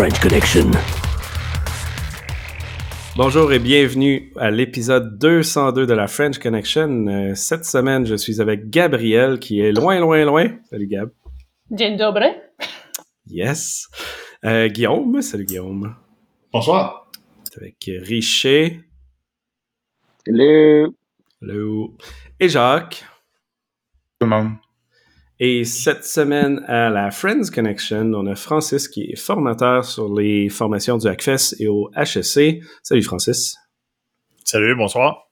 French Connection. Bonjour et bienvenue à l'épisode 202 de la French Connection. Euh, cette semaine, je suis avec Gabriel qui est loin, loin, loin. Salut Gab. Dzień dobry. Yes. Euh, Guillaume. Salut Guillaume. Bonsoir. Avec Richer. Hello. Hello. Et Jacques. Tout le monde. Et cette semaine, à la Friends Connection, on a Francis qui est formateur sur les formations du HACFES et au HSC. Salut Francis. Salut, bonsoir.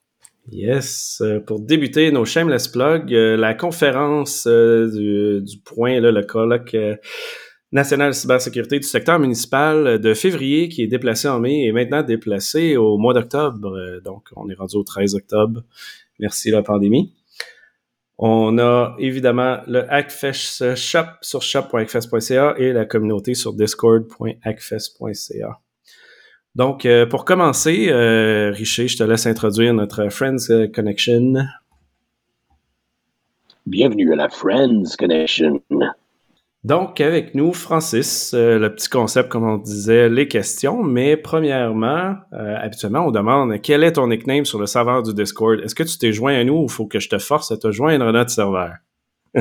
Yes. Euh, pour débuter nos shameless plugs, euh, la conférence euh, du, du, point, là, le colloque national de cybersécurité du secteur municipal de février qui est déplacé en mai est maintenant déplacé au mois d'octobre. Donc, on est rendu au 13 octobre. Merci la pandémie. On a évidemment le Hackfest Shop sur shop.hackfest.ca et la communauté sur discord.hackfest.ca. Donc, euh, pour commencer, euh, Richer, je te laisse introduire notre Friends Connection. Bienvenue à la Friends Connection. Donc, avec nous, Francis, euh, le petit concept, comme on disait, les questions. Mais premièrement, euh, habituellement, on demande quel est ton nickname sur le serveur du Discord? Est-ce que tu t'es joint à nous ou faut que je te force à te joindre à notre serveur?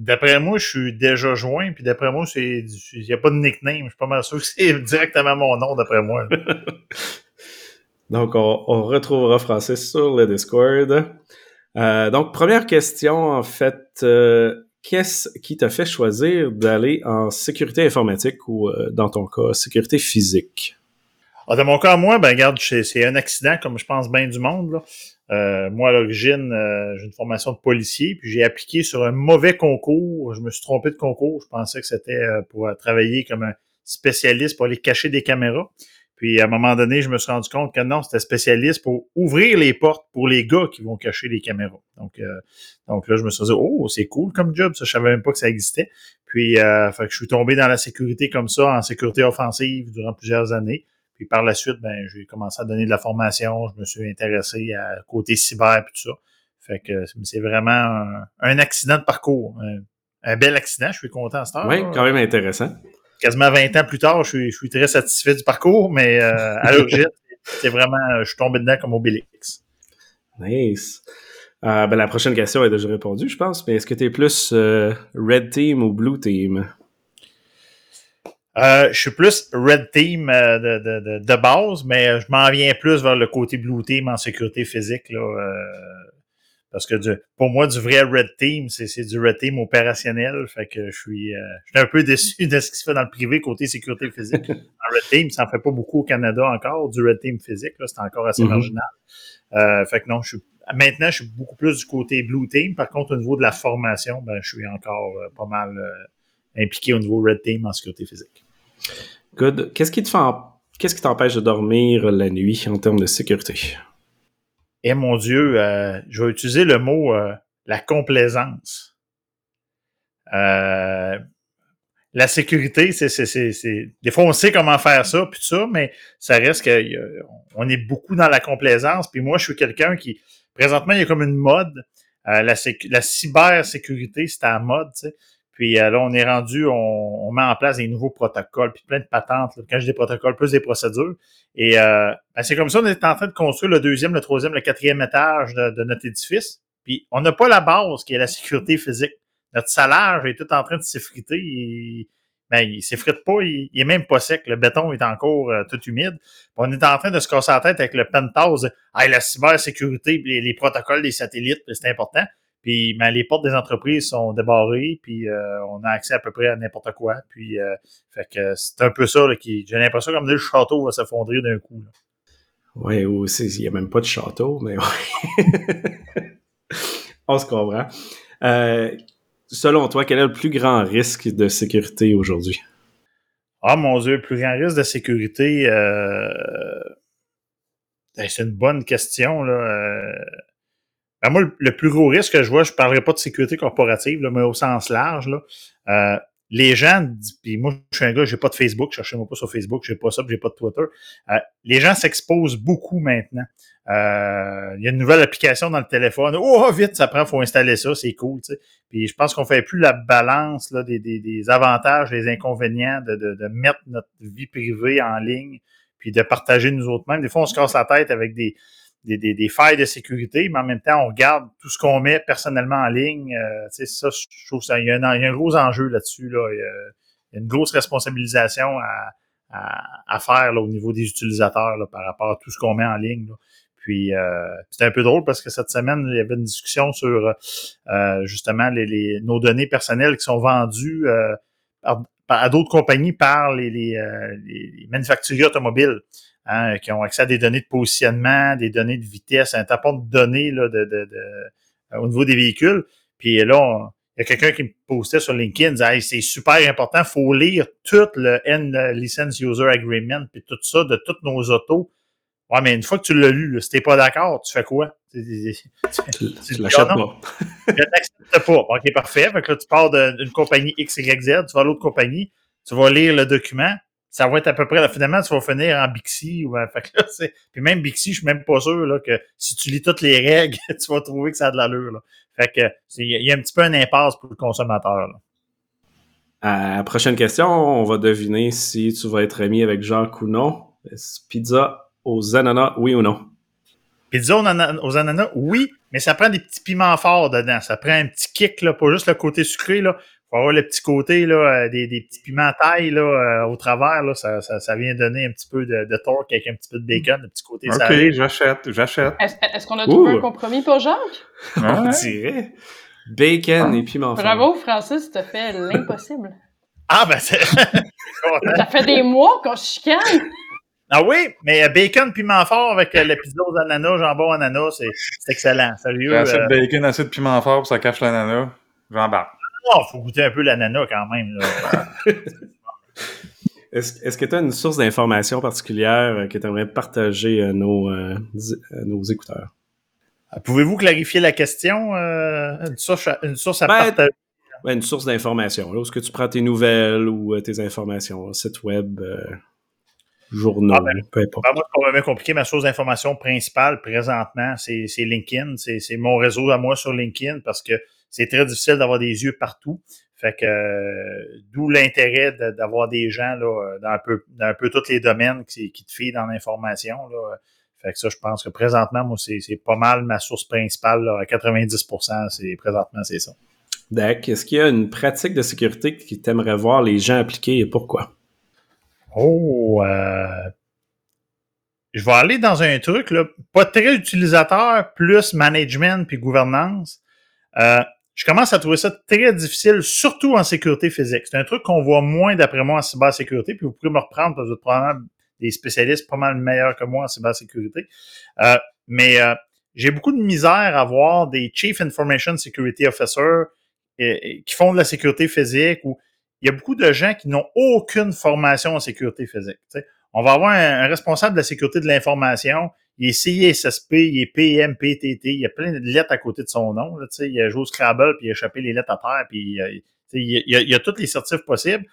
d'après moi, je suis déjà joint, puis d'après moi, il n'y a pas de nickname. Je suis pas mal sûr que c'est directement mon nom, d'après moi. donc, on, on, retrouvera Francis sur le Discord. Euh, donc, première question, en fait euh, qu'est-ce qui t'a fait choisir d'aller en sécurité informatique ou, euh, dans ton cas, sécurité physique? Ah, dans mon cas, moi, ben regarde, c'est un accident, comme je pense bien du monde. Euh, moi, à l'origine, euh, j'ai une formation de policier, puis j'ai appliqué sur un mauvais concours. Je me suis trompé de concours. Je pensais que c'était pour travailler comme un spécialiste pour aller cacher des caméras. Puis à un moment donné, je me suis rendu compte que non, c'était spécialiste pour ouvrir les portes pour les gars qui vont cacher les caméras. Donc, euh, donc là, je me suis dit, oh, c'est cool comme job, ça, je savais même pas que ça existait. Puis, euh, fait que je suis tombé dans la sécurité comme ça, en sécurité offensive durant plusieurs années. Puis par la suite, ben, j'ai commencé à donner de la formation, je me suis intéressé à côté cyber et tout ça. Fait que c'est vraiment un, un, accident de parcours. Un, un, bel accident, je suis content à ce temps. Oui, quand même intéressant quasiment 20 ans plus tard, je suis, je suis très satisfait du parcours, mais euh, à l'origine, c'est vraiment, je suis tombé dedans comme Obélix. Nice. Euh, ben, la prochaine question est déjà répondue, je pense, mais est-ce que tu es plus euh, Red Team ou Blue Team? Euh, je suis plus Red Team euh, de, de, de, de, base, mais je m'en viens plus vers le côté Blue Team en sécurité physique. Là, parce que du, pour moi, du vrai Red Team, c'est du Red Team opérationnel. Fait que je suis, euh, je suis un peu déçu de ce qui se fait dans le privé côté sécurité physique. en Red Team, ça en fait pas beaucoup au Canada encore, du Red Team physique. C'est encore assez mm -hmm. marginal. Euh, fait que non, je suis, maintenant, je suis beaucoup plus du côté Blue Team. Par contre, au niveau de la formation, ben, je suis encore euh, pas mal euh, impliqué au niveau Red Team en sécurité physique. Good. Qu'est-ce qui te fait Qu'est-ce qui t'empêche de dormir la nuit en termes de sécurité? Eh mon Dieu, euh, je vais utiliser le mot euh, la complaisance. Euh, la sécurité, c'est, c'est, c'est, des fois on sait comment faire ça, puis ça, mais ça reste que on est beaucoup dans la complaisance. Puis moi, je suis quelqu'un qui, présentement, il y a comme une mode. la, la cybersécurité, c'est à mode, tu sais. Puis là, on est rendu, on, on, met en place des nouveaux protocoles, puis plein de patentes. Là. Quand je dis protocoles, plus des procédures. Et euh, ben c'est comme ça, on est en train de construire le deuxième, le troisième, le quatrième étage de, de notre édifice. Puis on n'a pas la base qui est la sécurité physique. Notre salaire est tout en train de s'effriter. Il, ben, il s'effrite pas, il, il, est même pas sec. Le béton est encore euh, tout humide. On est en train de se casser la tête avec le penthouse. Ah, la cybersécurité, les, les protocoles des satellites, c'est important. Puis ben, les portes des entreprises sont débarrées, puis euh, on a accès à peu près à n'importe quoi. Puis euh, fait que c'est un peu ça là, qui. J'ai l'impression comme le château va s'effondrer d'un coup. Là. Ouais, il n'y a même pas de château, mais ouais. on se comprend. Euh, selon toi, quel est le plus grand risque de sécurité aujourd'hui? Ah mon Dieu, le plus grand risque de sécurité, c'est une bonne question. Là. Ben moi, le plus gros risque que je vois, je ne parlerai pas de sécurité corporative, là, mais au sens large, là, euh, les gens, puis moi, je suis un gars, j'ai pas de Facebook, cherchez-moi pas sur Facebook, j'ai pas ça, j'ai pas de Twitter. Euh, les gens s'exposent beaucoup maintenant. Euh, il y a une nouvelle application dans le téléphone. Oh, vite, ça prend, faut installer ça, c'est cool. Puis je pense qu'on fait plus la balance là, des, des, des avantages, des inconvénients de, de, de, mettre notre vie privée en ligne, puis de partager nous autres mêmes. Des fois, on se casse la tête avec des, des, des, des, failles de sécurité, mais en même temps, on regarde tout ce qu'on met personnellement en ligne. Euh, ça, je trouve ça, il y, a un, y a un gros enjeu là-dessus. Là. Il, y a, une grosse responsabilisation à, à, à faire là, au niveau des utilisateurs là, par rapport à tout ce qu'on met en ligne. Là. Puis euh, c'était un peu drôle parce que cette semaine, il y avait une discussion sur euh, justement les, les, nos données personnelles qui sont vendues euh, par, par, à d'autres compagnies par les, les, euh, les manufacturiers automobiles. Hein, qui ont accès à des données de positionnement, des données de vitesse, un tapon de données là, de, de, de, au niveau des véhicules. Puis là, il y a quelqu'un qui me postait sur LinkedIn, disait hey, c'est super important, faut lire tout le N License User Agreement, puis tout ça de toutes nos autos. Ouais, mais une fois que tu l'as lu, là, si t'es pas d'accord, tu fais quoi? Tu, tu, tu l'achètes pas. Je n'accepte pas. OK, parfait. Fait que là, tu pars d'une compagnie XYZ, tu vas à l'autre compagnie, tu vas lire le document, ça va être à peu près, là, finalement, tu vas finir en Bixi. Ou, fait que là, c'est, puis même Bixi, je suis même pas sûr là, que si tu lis toutes les règles, tu vas trouver que ça a de l'allure. Là. Fait que il y a un petit peu un impasse pour le consommateur. Là. À prochaine question, on va deviner si tu vas être ami avec Jacques ou non. Pizza aux ananas, oui ou non? Pizza aux, ananas, aux ananas, oui, mais ça prend des petits piments forts dedans. Ça prend un petit kick, là, pas juste le côté sucré. Là faut avoir le petit côté là, euh, des, des petits piments taille là, euh, au travers. Là, ça, ça, ça, vient donner un petit peu de, de torque avec un petit peu de bacon, le petit côté Ok, salé. j'achète, j'achète. Est-ce est qu'on a trouvé Ouh. un compromis pour Jacques? On Ouais. dirait. Bacon et piment fort. Bravo, Francis, t'as fait l'impossible. Ah ben c'est. Ça fait des mois qu'on se chicane. ah oui, mais euh, bacon, piment fort avec euh, le pizza aux ananas, jambon ananas, c'est c'est excellent. Sérieux. J'achète Euh, bacon, assez de piment fort, puis ça cache l'ananas. J'embarque. Non, faut goûter un peu l'ananas quand même. Est-ce que tu as une source d'information particulière euh, que tu aimerais partager à nos, euh, di- à nos écouteurs? Pouvez-vous clarifier la question? euh, une, source à, une source à Ben, partager? Ouais, une source d'information. Où est-ce que tu prends tes nouvelles ou euh, tes informations? Site web, euh, journaux, Ah, ben, peu importe. Ben, moi, c'est compliqué. Ma source d'information principale présentement, c'est LinkedIn. C'est mon réseau à moi sur LinkedIn parce que c'est très difficile d'avoir des yeux partout. Fait que euh, d'où l'intérêt de- d'avoir des gens là, dans un peu dans un peu tous les domaines qui, qui te filent dans l'information. Fait que ça, je pense que présentement, moi, c'est c'est pas mal ma source principale. Là, à 90%, c'est présentement, c'est ça. Dak, est-ce qu'il y a une pratique de sécurité que tu aimerais voir les gens appliquer et pourquoi? Oh, euh, je vais aller dans un truc, là, pas très utilisateur, plus management puis gouvernance. Euh, je commence à trouver ça très difficile, surtout en sécurité physique. C'est un truc qu'on voit moins, d'après moi, en cybersécurité, puis vous pouvez me reprendre parce que vous êtes probablement des spécialistes pas mal meilleurs que moi en cybersécurité. Euh, mais euh, j'ai beaucoup de misère à voir des Chief Information Security Officer euh, qui font de la sécurité physique ou il y a beaucoup de gens qui n'ont aucune formation en sécurité physique. On va avoir un responsable de la sécurité de l'information, il est CISSP, il est PM, PTT, il y a plein de lettres à côté de son nom. Là, il a joué au Scrabble, puis il a échappé les lettres à terre, puis euh, il, a, il a- il y a tous les certifs possibles.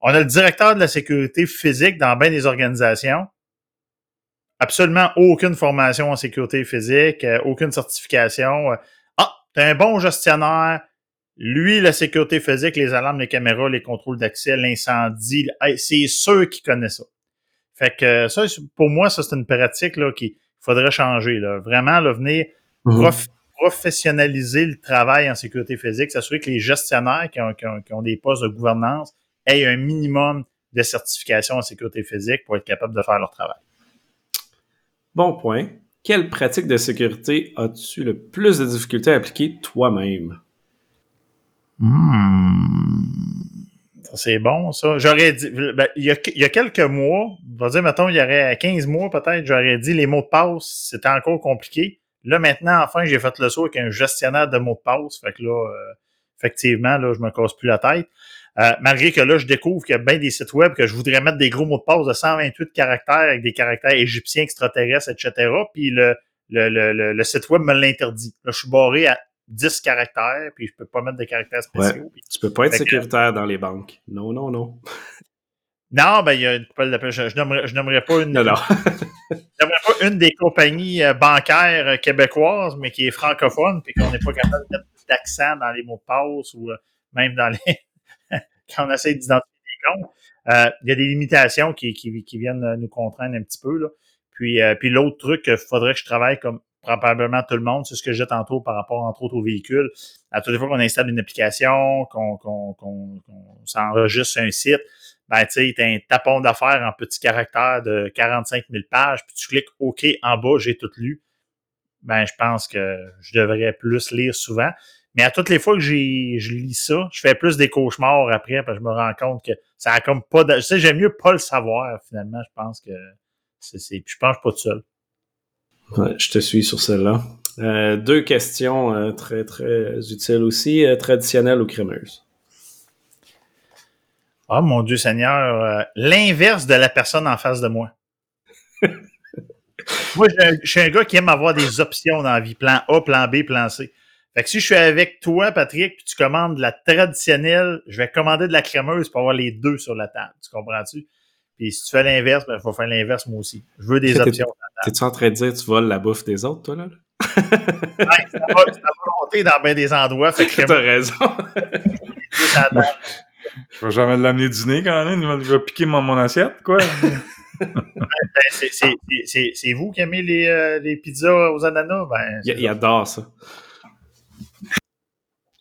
On a le directeur de la sécurité physique dans bien des organisations. Absolument aucune formation en sécurité physique, euh, aucune certification. Ah, t'es un bon gestionnaire, lui, la sécurité physique, les alarmes, les caméras, les contrôles d'accès, l'incendie, c'est sûr qu'il connaît ça. Fait que ça, pour moi, ça, c'est une pratique là, qu'il faudrait changer. Là. Vraiment, là, venir prof- professionnaliser le travail en sécurité physique, s'assurer que les gestionnaires qui ont, qui ont- qui ont des postes de gouvernance aient un minimum de certification en sécurité physique pour être capable de faire leur travail. Bon point. Quelle pratique de sécurité as-tu le plus de difficultés à appliquer toi-même? Ça, c'est bon, ça. J'aurais dit, ben, il, y a, quelques mois, on va dire, mettons, il y aurait 15 mois peut-être, j'aurais dit les mots de passe, c'était encore compliqué. Là, maintenant, enfin, j'ai fait le saut avec un gestionnaire de mots de passe. Fait que là, euh, effectivement, là, je me casse plus la tête. Euh, malgré que là, je découvre qu'il y a bien des sites web que je voudrais mettre des gros mots de passe de 128 caractères avec des caractères égyptiens, extraterrestres, etc. Puis le, le, le, le, le site web me l'interdit. Là, je suis barré à 10 caractères, puis je peux pas mettre de caractères spéciaux. Puis- Tu peux pas être Fait que- sécuritaire dans les banques. Non, non, non. Non, ben, il y a une couple de- je, je nommerai, je nommerai pas une, Non, non. je nommerai pas une des compagnies euh, bancaires euh, québécoises, mais qui est francophone, puis qu'on n'est pas capable de mettre d'accent dans les mots de passe ou euh, même dans les, quand on essaie d'identifier les comptes. Euh, Il y a des limitations qui, qui, qui viennent euh, nous contraindre un petit peu, là. Puis, euh, puis l'autre truc qu'il faudrait que je travaille comme probablement tout le monde, c'est ce que j'ai tantôt par rapport, entre autres, aux véhicules. À toutes les fois qu'on installe une application, qu'on s'enregistre sur un site, ben, tu sais, un tapon d'affaires en petits caractères de 45 000 pages, puis tu cliques OK en bas, j'ai tout lu. Ben, je pense que je devrais plus lire souvent. Mais à toutes les fois que j'ai, je lis ça, je fais plus des cauchemars après, parce que je me rends compte que ça a comme pas de, tu sais, j'aime mieux pas le savoir, finalement. Je pense que c'est, je pense pas tout seul. Ouais, je te suis sur celle-là. Euh, deux questions euh, très, très utiles aussi. Euh, traditionnelles ou crémeuses? Ah, mon Dieu Seigneur, euh, l'inverse de la personne en face de moi. moi, je, je suis un gars qui aime avoir des options dans la vie. Plan A, plan B, plan C. Fait que si je suis avec toi, Patrick, puis tu commandes de la traditionnelle, je vais commander de la crémeuse pour avoir les deux sur la table. Tu comprends-tu? Puis si tu fais l'inverse, ben, il faut faire l'inverse moi aussi. Je veux des options. T'es-tu en train de dire que tu voles la bouffe des autres, toi, là? Ouais, ça va, monter dans bien des endroits. Fait que T'as raison. Je vais jamais l'amener dîner quand même. Il va, piquer mon, mon assiette, quoi. ben, c'est- vous qui aimez les, euh, les pizzas aux ananas? Ben, Il, adore ça.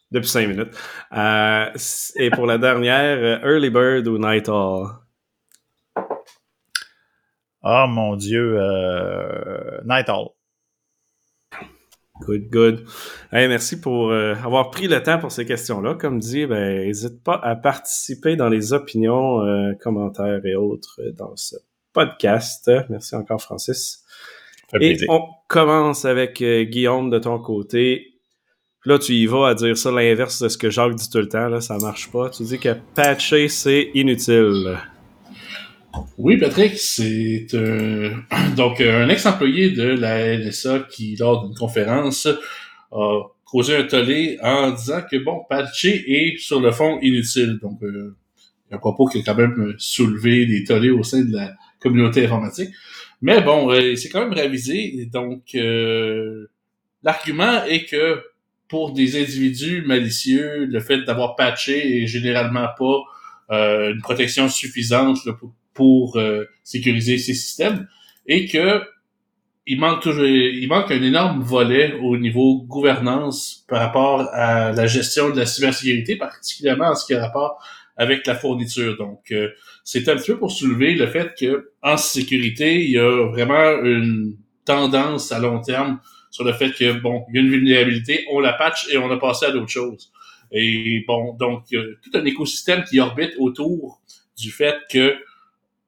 Depuis cinq minutes. Euh, et pour la dernière, euh, Early Bird ou Night Owl? Ah, mon Dieu. Euh... Night Owl. Good, good. Hey, merci pour euh, avoir pris le temps pour ces questions-là. Comme dit, ben, n'hésite pas à participer dans les opinions, euh, commentaires et autres euh, dans ce podcast. Merci encore, Francis. Et on commence avec euh, Guillaume de ton côté. Là, tu y vas à dire ça l'inverse de ce que Jacques dit tout le temps. Là, ça marche pas. Tu dis que patcher, c'est inutile. Oui, Patrick, c'est un, donc un ex-employé de la LSA qui, lors d'une conférence, a causé un tollé en disant que, bon, patcher est sur le fond inutile. Donc, euh, un propos qui a quand même soulevé des tollés au sein de la communauté informatique. Mais bon, euh, c'est quand même révisé. Donc, euh, l'argument est que pour des individus malicieux, le fait d'avoir patché est généralement pas euh, une protection suffisante pour, pour, euh, sécuriser ces systèmes et que il manque toujours, il manque un énorme volet au niveau gouvernance par rapport à la gestion de la cybersécurité, particulièrement en ce qui a rapport avec la fourniture. Donc, euh, c'est un petit peu pour soulever le fait que en sécurité, il y a vraiment une tendance à long terme sur le fait que bon, il y a une vulnérabilité, on la patch et on a passé à d'autres choses. Et bon, donc a tout un écosystème qui orbite autour du fait que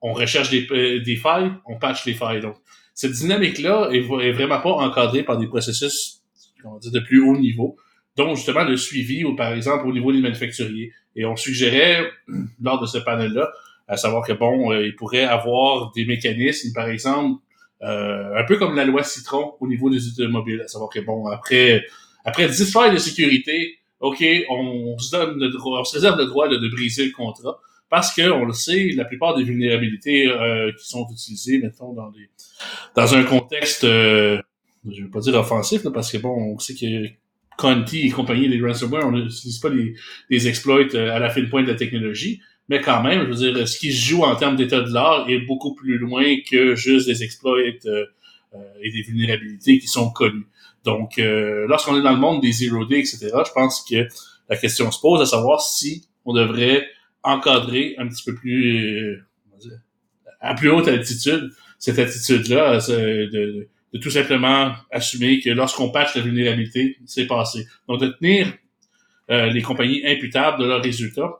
on recherche des, euh, des failles, on patch les failles. Donc, cette dynamique-là est, vraiment pas encadrée par des processus comment dire, de plus haut niveau, dont justement le suivi, ou par exemple au niveau des manufacturiers. Et on suggérait, lors de ce panel-là, à savoir que bon, euh, il pourrait avoir des mécanismes, par exemple, euh, un peu comme la loi Citron au niveau des automobiles, à savoir que bon, après, après 10 failles de sécurité, OK, on se donne le droit, on se réserve le droit de briser le contrat parce que on le sait, la plupart des vulnérabilités euh, qui sont utilisées, mettons, dans des dans un contexte, euh, je vais pas dire offensif, là, parce que bon, on sait que Conti et compagnie, les ransomware, on n'utilise pas les, les exploits euh, à la fine pointe de la technologie, mais quand même, je veux dire, ce qui se joue en termes d'état de l'art est beaucoup plus loin que juste des exploits euh, euh, et des vulnérabilités qui sont connues. Donc, euh, lorsqu'on est dans le monde des zero day, etc., je pense que la question se pose à savoir si on devrait encadrer un petit peu plus, euh, à plus haute altitude, cette attitude-là de, tout simplement assumer que lorsqu'on patch la vulnérabilité, c'est passé. Donc, de tenir euh, les compagnies imputables de leurs résultats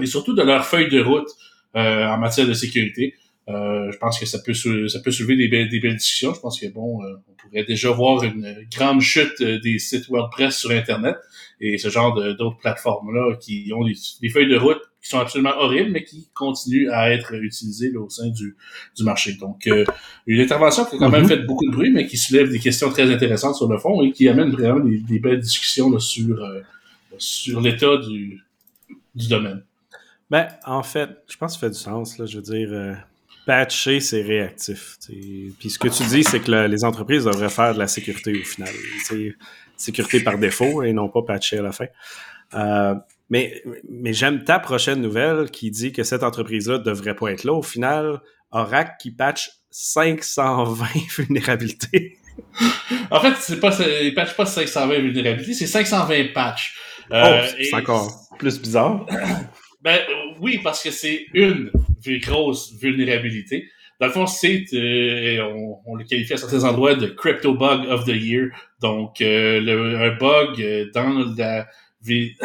et surtout de leur feuille de route euh, en matière de sécurité. Je pense que ça peut ça soulever des belles, des belles discussions. Je pense que bon, on pourrait déjà voir une grande chute des sites WordPress sur Internet et ce genre d'autres plateformes là qui ont des feuilles de route qui sont absolument horribles, mais qui continuent à être utilisés là, au sein du, du marché. Donc, euh, une intervention qui a quand même Mhm. fait beaucoup de bruit, mais qui soulève des questions très intéressantes sur le fond et qui amène vraiment des, des belles discussions là, sur, euh, sur l'état du, du domaine. Ben, en fait, je pense que ça fait du sens. Là. Je veux dire, euh, patcher, c'est réactif. t'sais. Puis ce que tu dis, c'est que le- les entreprises devraient faire de la sécurité au final. Sécurité par défaut et non pas patcher à la fin. Euh, mais mais j'aime ta prochaine nouvelle qui dit que cette entreprise-là devrait pas être là. Au final, Oracle qui patch 520 vulnérabilités. En fait, c'est pas, ils patchent pas 520 vulnérabilités, c'est 520 patchs. Euh, oh, c'est encore plus bizarre. Ben oui, parce que c'est une grosse vulnérabilité. Dans le fond, c'est euh, on, on le qualifie à certains endroits de crypto bug of the year. Donc euh, le, un bug dans la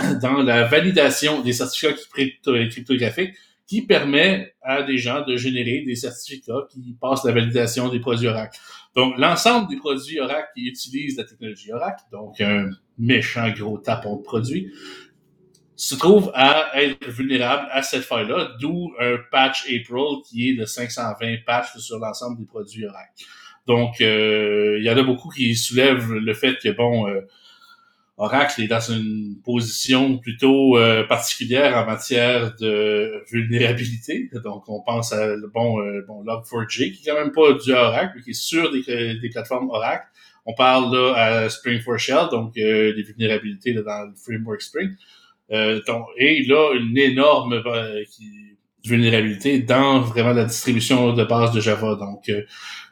dans la validation des certificats crypto- cryptographiques qui permet à des gens de générer des certificats qui passent la validation des produits Oracle. Donc l'ensemble des produits Oracle qui utilisent la technologie Oracle, donc un méchant gros tapon de produits, se trouve à être vulnérable à cette faille-là, d'où un patch April qui est de 520 patchs sur l'ensemble des produits Oracle. Donc, euh, il y en a beaucoup qui soulèvent le fait que, bon, euh, Oracle est dans une position plutôt euh, particulière en matière de vulnérabilité. Donc, on pense à bon, euh, bon Log4j, qui est quand même pas du Oracle, mais qui est sur des, des plateformes Oracle. On parle là à Spring4Shell, donc euh, des vulnérabilités là, dans le framework Spring. Euh, donc, et là, une énorme euh, vulnérabilité dans vraiment la distribution de base de Java. Donc, euh,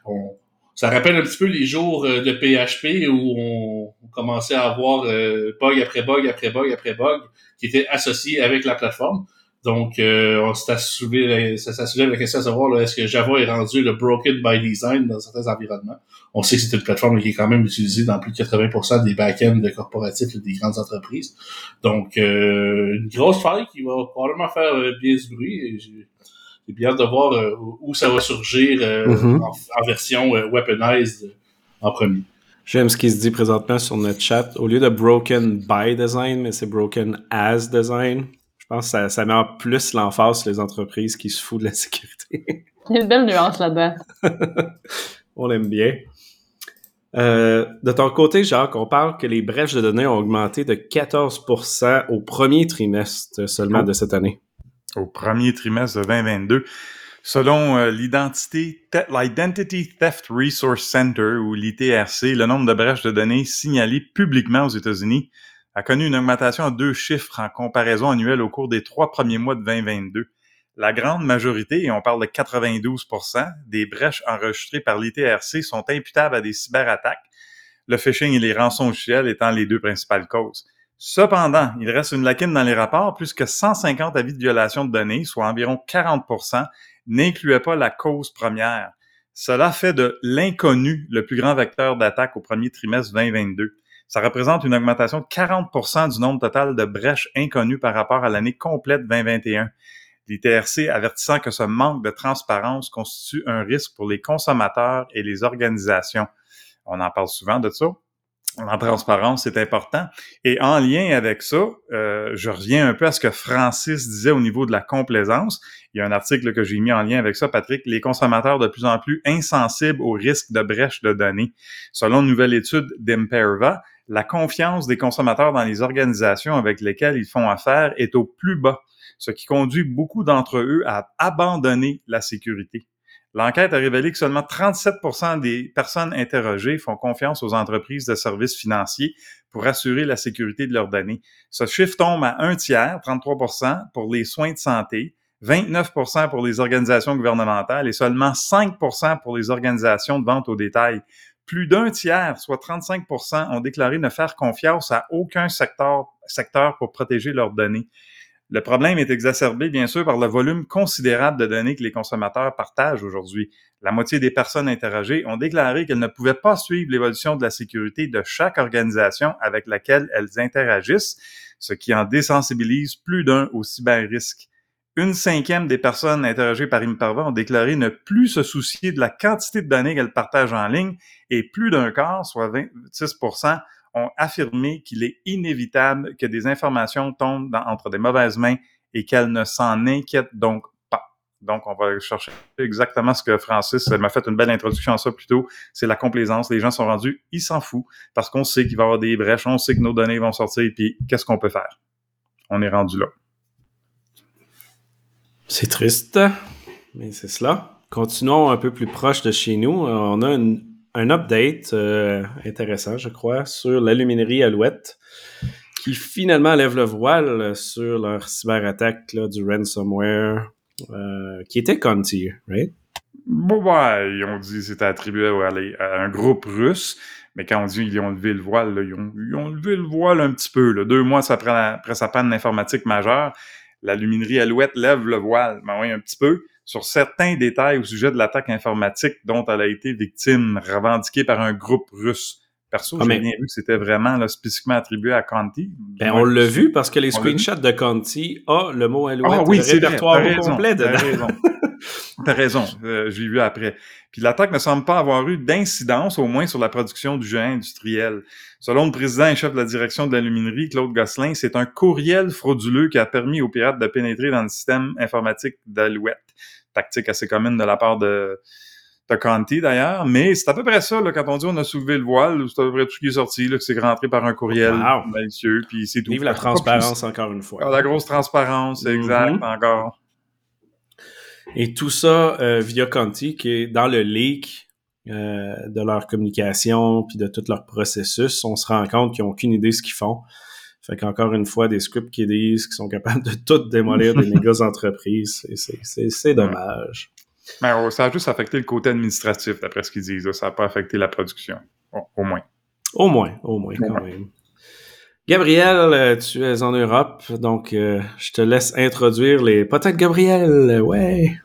on, ça rappelle un petit peu les jours euh, de PHP où on, commençait à avoir euh, bug après bug après bug après bug qui étaient associés avec la plateforme. Donc, euh, on s'est soulevé, ça, ça soulève la question à savoir est-ce que Java est rendu le broken by design dans certains environnements? On sait que c'est une plateforme qui est quand même utilisée dans plus de 80% des back-ends de corporatifs des grandes entreprises. Donc, euh, une grosse faille qui va probablement faire euh, bien ce bruit. Et J'ai bien hâte de voir euh, où ça va surgir euh, Mhm. en, en version euh, weaponized en premier. J'aime ce qui se dit présentement sur notre chat. Au lieu de broken by design, mais c'est broken as design. Je pense que ça, ça met en plus l'emphase sur les entreprises qui se foutent de la sécurité. Il y a une belle nuance là-dedans. On l'aime bien. Euh, de ton côté, Jacques, on parle que les brèches de données ont augmenté de 14% au premier trimestre seulement Oh. de cette année. Au premier trimestre de 2022. Selon euh, l'Identity Theft Resource Center ou l'ITRC, le nombre de brèches de données signalées publiquement aux États-Unis a connu une augmentation à deux chiffres en comparaison annuelle au cours des trois premiers mois de 2022. La grande majorité, et on parle de 92% des brèches enregistrées par l'ITRC sont imputables à des cyberattaques, le phishing et les rançongiciels étant les deux principales causes. Cependant, il reste une lacune dans les rapports puisque 150 avis de violation de données, soit environ 40% n'incluaient pas la cause première. Cela fait de l'inconnu le plus grand vecteur d'attaque au premier trimestre 2022. Ça représente une augmentation de 40% du nombre total de brèches inconnues par rapport à l'année complète 2021. L'ITRC avertissant que ce manque de transparence constitue un risque pour les consommateurs et les organisations. On en parle souvent de ça. La transparence, c'est important. Et en lien avec ça, euh, je reviens un peu à ce que Francis disait au niveau de la complaisance. Il y a un article que j'ai mis en lien avec ça, Patrick. Les consommateurs de plus en plus insensibles au risque de brèche de données. Selon une nouvelle étude d'Imperva, la confiance des consommateurs dans les organisations avec lesquelles ils font affaire est au plus bas, ce qui conduit beaucoup d'entre eux à abandonner la sécurité. L'enquête a révélé que seulement 37% des personnes interrogées font confiance aux entreprises de services financiers pour assurer la sécurité de leurs données. Ce chiffre tombe à un tiers, 33% pour les soins de santé, 29% pour les organisations gouvernementales et seulement 5% pour les organisations de vente au détail. Plus d'un tiers, soit 35% ont déclaré ne faire confiance à aucun secteur, secteur pour protéger leurs données. Le problème est exacerbé, bien sûr, par le volume considérable de données que les consommateurs partagent aujourd'hui. La moitié des personnes interrogées ont déclaré qu'elles ne pouvaient pas suivre l'évolution de la sécurité de chaque organisation avec laquelle elles interagissent, ce qui en désensibilise plus d'un au cyber-risque. Une cinquième des personnes interrogées par Imperva ont déclaré ne plus se soucier de la quantité de données qu'elles partagent en ligne et plus d'un quart, soit 26 ont affirmé qu'il est inévitable que des informations tombent entre des mauvaises mains et qu'elle ne s'en inquiète donc pas. Donc, on va chercher exactement ce que Francis m'a fait une belle introduction à ça plus tôt. C'est la complaisance. Les gens sont rendus, ils s'en foutent parce qu'on sait qu'il va y avoir des brèches, on sait que nos données vont sortir, puis qu'est-ce qu'on peut faire? On est rendu là. C'est triste, mais c'est cela. Continuons un peu plus proche de chez nous. On a une un update euh, intéressant, je crois, sur l'aluminerie Alouette, qui finalement lève le voile sur leur cyberattaque là, du ransomware, euh, qui était Conti, right? Bon, ouais, ils ont dit que c'était attribué à, un groupe russe, mais quand on dit qu'ils ont levé le voile, ils, ont, ils, ont, levé le voile un petit peu. Là. Deux mois après, sa panne informatique majeure, l'aluminerie Alouette lève le voile, mais oui, un petit peu sur certains détails au sujet de l'attaque informatique dont elle a été victime, revendiquée par un groupe russe. Perso, ah, j'ai bien vu que c'était vraiment là, spécifiquement attribué à Conti. Ben, on l'a vu parce que les screenshots de Conti ont le mot Alouette, ah, oui, le répertoire au complet dedans. T'as raison. T'as raison. Euh, je l'ai vu après. Puis l'attaque ne semble pas avoir eu d'incidence, au moins sur la production du géant industriel. Selon le président et chef de la direction de l'aluminerie, Claude Gosselin, c'est un courriel frauduleux qui a permis aux pirates de pénétrer dans le système informatique d'Alouette. Tactique assez commune de la part de, de Conti d'ailleurs, mais c'est à peu près ça, là, quand on dit on a soulevé le voile, c'est à peu près tout ce qui est sorti, là, que c'est rentré par un courriel malicieux, puis c'est tout. Vive la transparence encore une fois. Ah, la grosse transparence, c'est exact, encore. Et tout ça euh, via Conti, qui est dans le leak euh, de leur communication puis de tout leur processus. On se rend compte qu'ils n'ont aucune idée de ce qu'ils font. Fait qu'encore une fois, des scripts qui disent qu'ils sont capables de tout démolir des méga entreprises. C'est dommage. Mais oh, ça a juste affecté le côté administratif, d'après ce qu'ils disent. Ça n'a pas affecté la production. au moins. Au moins, au moins, quand même. Gabriel, euh, tu es en Europe, donc euh, je te laisse introduire les de Gabriel. Ouais.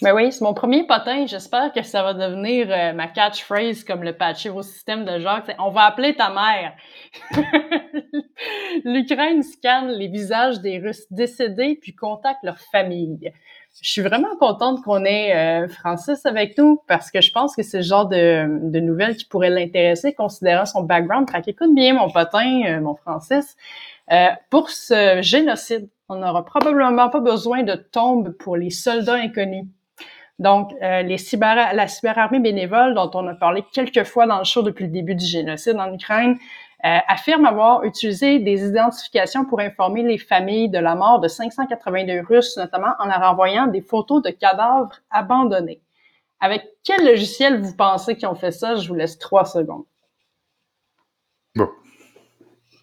Ben oui, c'est mon premier potin. J'espère que ça va devenir euh, ma catchphrase comme le patché au système de Jacques. On va appeler ta mère. L'Ukraine scanne les visages des Russes décédés puis contacte leur famille je suis vraiment contente qu'on ait euh, Francis avec nous parce que je pense que c'est le genre de, de nouvelles qui pourrait l'intéresser considérant son background. Fait écoute bien mon potin, euh, mon Francis. Pour ce génocide, on n'aura probablement pas besoin de tombes pour les soldats inconnus. Donc, les cyber, la cyberarmée bénévole dont on a parlé quelques fois dans le show depuis le début du génocide en Ukraine, euh, affirme avoir utilisé des identifications pour informer les familles de la mort de 582 Russes, notamment en leur envoyant des photos de cadavres abandonnés. Avec quel logiciel vous pensez qu'ils ont fait ça? Je vous laisse trois secondes. Bon.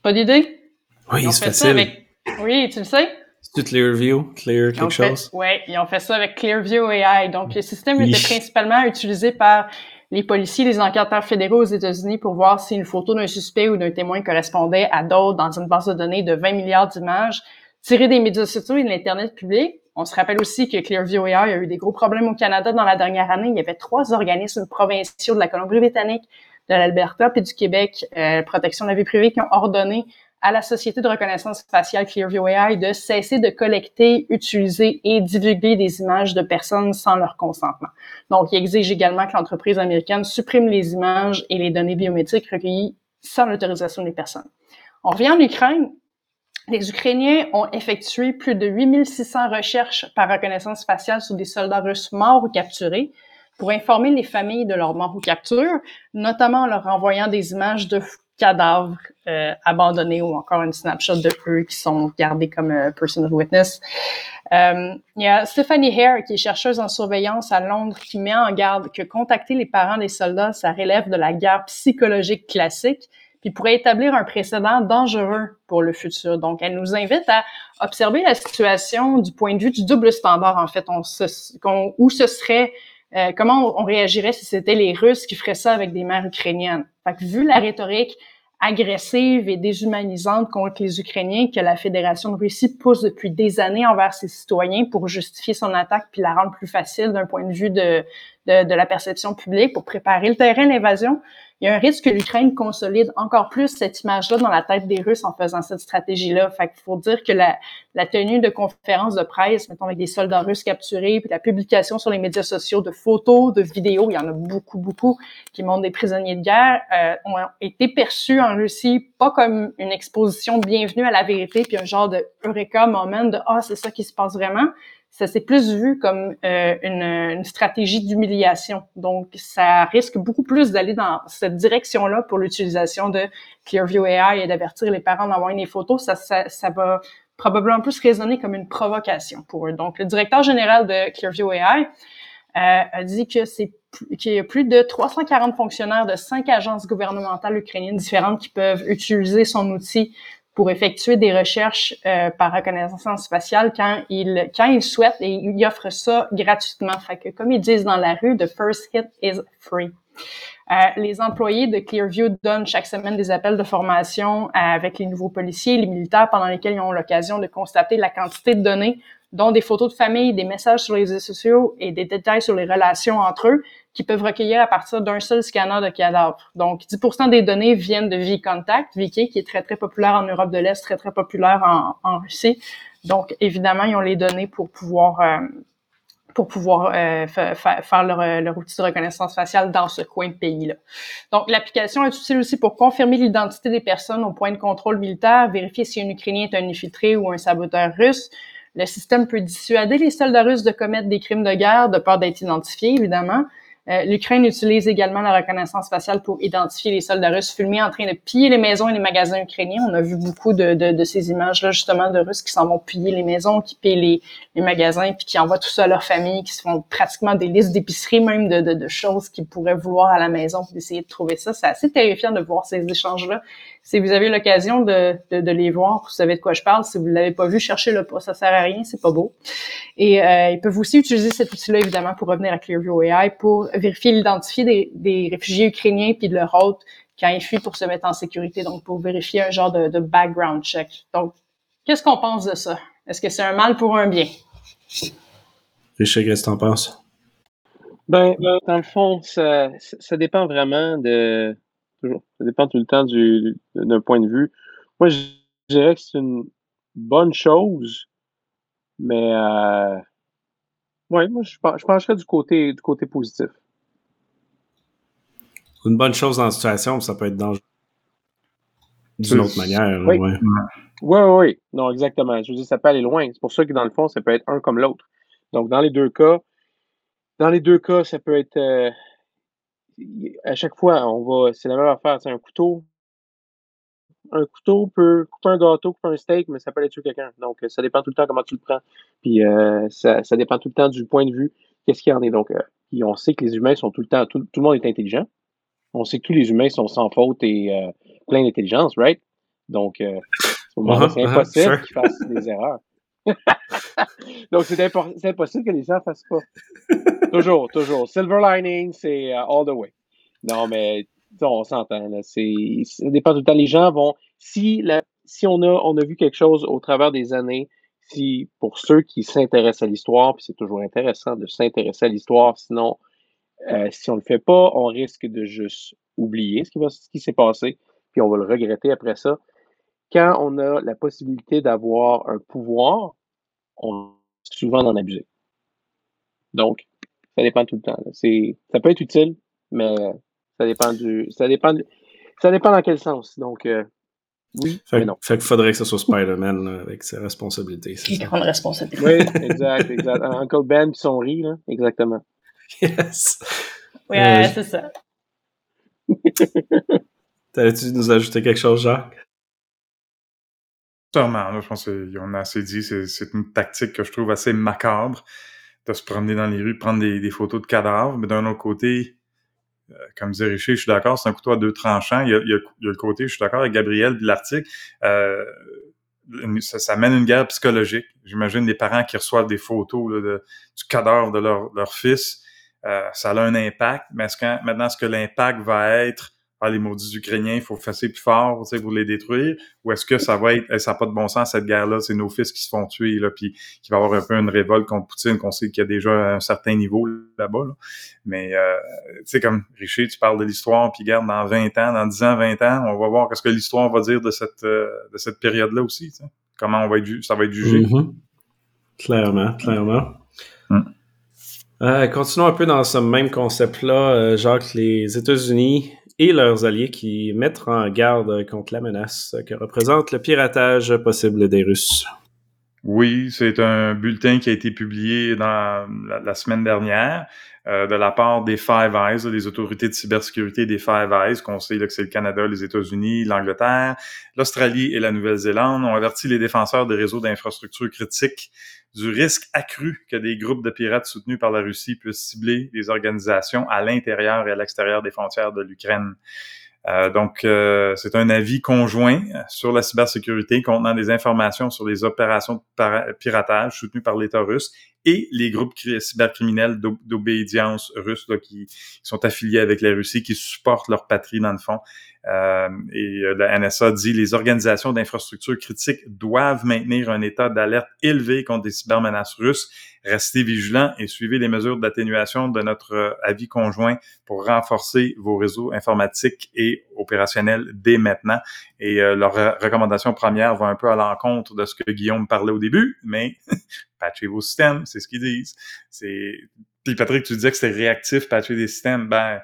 Pas d'idée? Oui, c'est facile. Avec... Oui, tu le sais? C'est Clearview, Clear quelque chose? Oui, ils ont fait ça avec Clearview AI. Donc, le système était principalement utilisé par les policiers, les enquêteurs fédéraux aux États-Unis pour voir si une photo d'un suspect ou d'un témoin correspondait à d'autres dans une base de données de 20 milliards d'images tirées des médias sociaux et de l'Internet public. On se rappelle aussi que Clearview AI a eu des gros problèmes au Canada dans la dernière année. Il y avait trois organismes provinciaux de la Colombie-Britannique, de l'Alberta et du Québec, euh, protection de la vie privée, qui ont ordonné à la société de reconnaissance faciale Clearview AI de cesser de collecter, utiliser et divulguer des images de personnes sans leur consentement. Donc, il exige également que l'entreprise américaine supprime les images et les données biométriques recueillies sans l'autorisation des personnes. On revient en Ukraine. Les Ukrainiens ont effectué plus de 8600 recherches par reconnaissance faciale sur des soldats russes morts ou capturés pour informer les familles de leur mort ou capture, notamment en leur envoyant des images de cadavres euh, abandonnés ou encore une snapshot de eux qui sont gardés comme euh, personal witness. Euh, il y a Stephanie Hare, qui est chercheuse en surveillance à Londres, qui met en garde que contacter les parents des soldats, ça relève de la guerre psychologique classique, puis pourrait établir un précédent dangereux pour le futur. Donc, elle nous invite à observer la situation du point de vue du double standard, en fait, on où ce serait euh, comment on, réagirait si c'était les Russes qui feraient ça avec des mères ukrainiennes? Fait que vu la rhétorique agressive et déshumanisante contre les Ukrainiens que la Fédération de Russie pousse depuis des années envers ses citoyens pour justifier son attaque puis la rendre plus facile d'un point de vue de, de, de, la perception publique pour préparer le terrain d'invasion. il y a un risque que l'Ukraine consolide encore plus cette image-là dans la tête des Russes en faisant cette stratégie-là. Fait qu'il faut dire que la, la tenue de conférences de presse, mettons avec des soldats russes capturés, puis la publication sur les médias sociaux de photos, de vidéos, il y en a beaucoup, beaucoup qui montrent des prisonniers de guerre, euh, ont été perçus en Russie pas comme une exposition bienvenue à la vérité, puis un genre de eureka moment de ah c'est ça qui se passe vraiment, ça s'est plus vu comme euh, une, une, stratégie d'humiliation. Donc, ça risque beaucoup plus d'aller dans cette direction-là pour l'utilisation de Clearview AI et d'avertir les parents d'envoyer des photos. Ça, ça, ça, va probablement plus résonner comme une provocation pour eux. Donc, le directeur général de Clearview AI euh, a dit que c'est qu'il y a plus de 340 fonctionnaires de cinq agences gouvernementales ukrainiennes différentes qui peuvent utiliser son outil pour effectuer des recherches euh, par reconnaissance faciale quand ils quand ils souhaitent et ils offrent ça gratuitement. Fait que comme ils disent dans la rue, the first hit is free. Euh, les employés de Clearview donnent chaque semaine des appels de formation avec les nouveaux policiers les militaires pendant lesquels ils ont l'occasion de constater la quantité de données, dont des photos de famille, des messages sur les réseaux sociaux et des détails sur les relations entre eux, qui peuvent recueillir à partir d'un seul scanner de cadavres. Donc, 10% des données viennent de V-Contact, VK, qui est très, très populaire en Europe de l'Est, très, très populaire en, Russie. Donc, évidemment, ils ont les données pour pouvoir euh, pour pouvoir euh, faire leur, leur, outil de reconnaissance faciale dans ce coin de pays-là. Donc, l'application est utile aussi pour confirmer l'identité des personnes au point de contrôle militaire, vérifier si un Ukrainien est un infiltré ou un saboteur russe. Le système peut dissuader les soldats russes de commettre des crimes de guerre de peur d'être identifiés, évidemment. Euh, L'Ukraine utilise également la reconnaissance faciale pour identifier les soldats russes filmés en train de piller les maisons et les magasins ukrainiens. On a vu beaucoup de, ces images-là, justement, de Russes qui s'en vont piller les maisons, qui pillent les, les, magasins, puis qui envoient tout ça à leur famille, qui se font pratiquement des listes d'épicerie, même de, de, choses qu'ils pourraient vouloir à la maison pour essayer de trouver ça. C'est assez terrifiant de voir ces échanges-là. Si vous avez l'occasion de, de, les voir, vous savez de quoi je parle. Si vous l'avez pas vu, cherchez-le pas. Ça sert à rien, c'est pas beau. Et euh, ils peuvent aussi utiliser cet outil-là, évidemment, pour revenir à Clearview AI, pour vérifier l'identité des, des, réfugiés ukrainiens puis de leur hôte quand ils fuient pour se mettre en sécurité, donc pour vérifier un genre de, de background check. Donc, qu'est-ce qu'on pense de ça? Est-ce que c'est un mal pour un bien? Richard, qu'est-ce que t'en penses? Ben, dans le fond, ça, ça dépend vraiment de. Toujours. Ça dépend tout le temps du, d'un point de vue. Moi, je dirais que c'est une bonne chose, mais euh, ouais, moi, je, je pencherais du côté, du côté positif une bonne chose dans la situation, ça peut être dangereux d'une autre manière. Oui. oui, oui, oui. Non, exactement. Je veux dire, ça peut aller loin. C'est pour ça que dans le fond, ça peut être un comme l'autre. Donc, dans les deux cas, dans les deux cas, ça peut être euh, à chaque fois, on va. C'est la même affaire. C'est un couteau. Un couteau peut couper un gâteau, couper un steak, mais ça peut aller tuer quelqu'un. Donc, ça dépend tout le temps comment tu le prends. Puis euh, ça, ça, dépend tout le temps du point de vue. Qu'est-ce qu'il y en est. Donc, euh, on sait que les humains sont tout le temps. tout le monde est intelligent on sait que tous les humains sont sans faute et euh, pleins d'intelligence, right? Donc, euh, c'est uh-huh, impossible uh-huh, qu'ils fassent des erreurs. Donc, c'est impossible que les gens ne fassent pas. toujours, toujours. Silver lining, c'est uh, all the way. Non, mais on s'entend. Ça dépend tout le temps. Les gens vont. Si, la, si on, a, on a vu quelque chose au travers des années, si pour ceux qui s'intéressent à l'histoire, puis c'est toujours intéressant de s'intéresser à l'histoire, sinon euh, si on ne le fait pas, on risque de juste oublier ce qui, ce qui s'est passé, puis on va le regretter après ça. Quand on a la possibilité d'avoir un pouvoir, on souvent d'en abuser. Donc, ça dépend tout le temps. C'est, ça peut être utile, mais ça dépend du, ça dépend, ça dépend dans quel sens. Donc, euh, oui, fait, mais non. Fait qu'il faudrait que ce soit Spider-Man avec ses responsabilités. Qui grande responsabilité. Oui, exact, exact. Uncle Ben puis son riz, là, exactement. Yes. Oui, euh, c'est ça. T'allais-tu nous ajouter quelque chose, Jacques? Sûrement, je pense qu'on a assez dit. C'est une tactique que je trouve assez macabre de se promener dans les rues, prendre des, photos de cadavres, mais d'un autre côté, euh, comme disait Richer, je suis d'accord, c'est un couteau à deux tranchants. Il y a, le côté, je suis d'accord avec Gabriel de l'article, euh, ça, ça, mène une guerre psychologique. J'imagine des parents qui reçoivent des photos de, du cadavre de leur, fils euh, ça a un impact, mais maintenant, est-ce que l'impact va être ah, les maudits Ukrainiens, il faut fesser plus fort tu sais, pour les détruire, ou est-ce que ça va être, eh, ça n'a pas de bon sens cette guerre-là, c'est nos fils qui se font tuer, là, puis qu'il va y avoir un peu une révolte contre Poutine, qu'on sait qu'il y a déjà un certain niveau là-bas. Là. Mais euh, tu sais, comme Richer, tu parles de l'histoire, puis garde dans 20 ans, dans 10 ans, 20 ans, on va voir qu'est-ce que l'histoire va dire de cette euh, de cette période-là aussi. Comment on va être, ça va être jugé. Mm-hmm. Clairement, clairement. Mm. Euh, continuons un peu dans ce même concept-là, Jacques, les États-Unis et leurs alliés qui mettent en garde contre la menace que représente le piratage possible des Russes. Oui, c'est un bulletin qui a été publié dans la, la semaine dernière euh, de la part des Five Eyes, des autorités de cybersécurité des Five Eyes, qu'on sait là, que c'est le Canada, les États-Unis, l'Angleterre, l'Australie et la Nouvelle-Zélande, ont averti les défenseurs des réseaux d'infrastructures critiques du risque accru que des groupes de pirates soutenus par la Russie puissent cibler des organisations à l'intérieur et à l'extérieur des frontières de l'Ukraine. Euh, donc, euh, c'est un avis conjoint sur la cybersécurité contenant des informations sur les opérations de piratage soutenues par l'État russe et les groupes cybercriminels d'obédience russe qui, sont affiliés avec la Russie, qui supportent leur patrie dans le fond. Euh, et la NSA dit les organisations d'infrastructures critiques doivent maintenir un état d'alerte élevé contre des cybermenaces russes Restez vigilants et suivez les mesures d'atténuation de notre euh, avis conjoint pour renforcer vos réseaux informatiques et opérationnels dès maintenant. Et euh, leur recommandation première va un peu à l'encontre de ce que Guillaume parlait au début, mais patchez vos systèmes, c'est ce qu'ils disent. C'est puis Patrick, tu disais que c'était réactif, patcher des systèmes. Ben,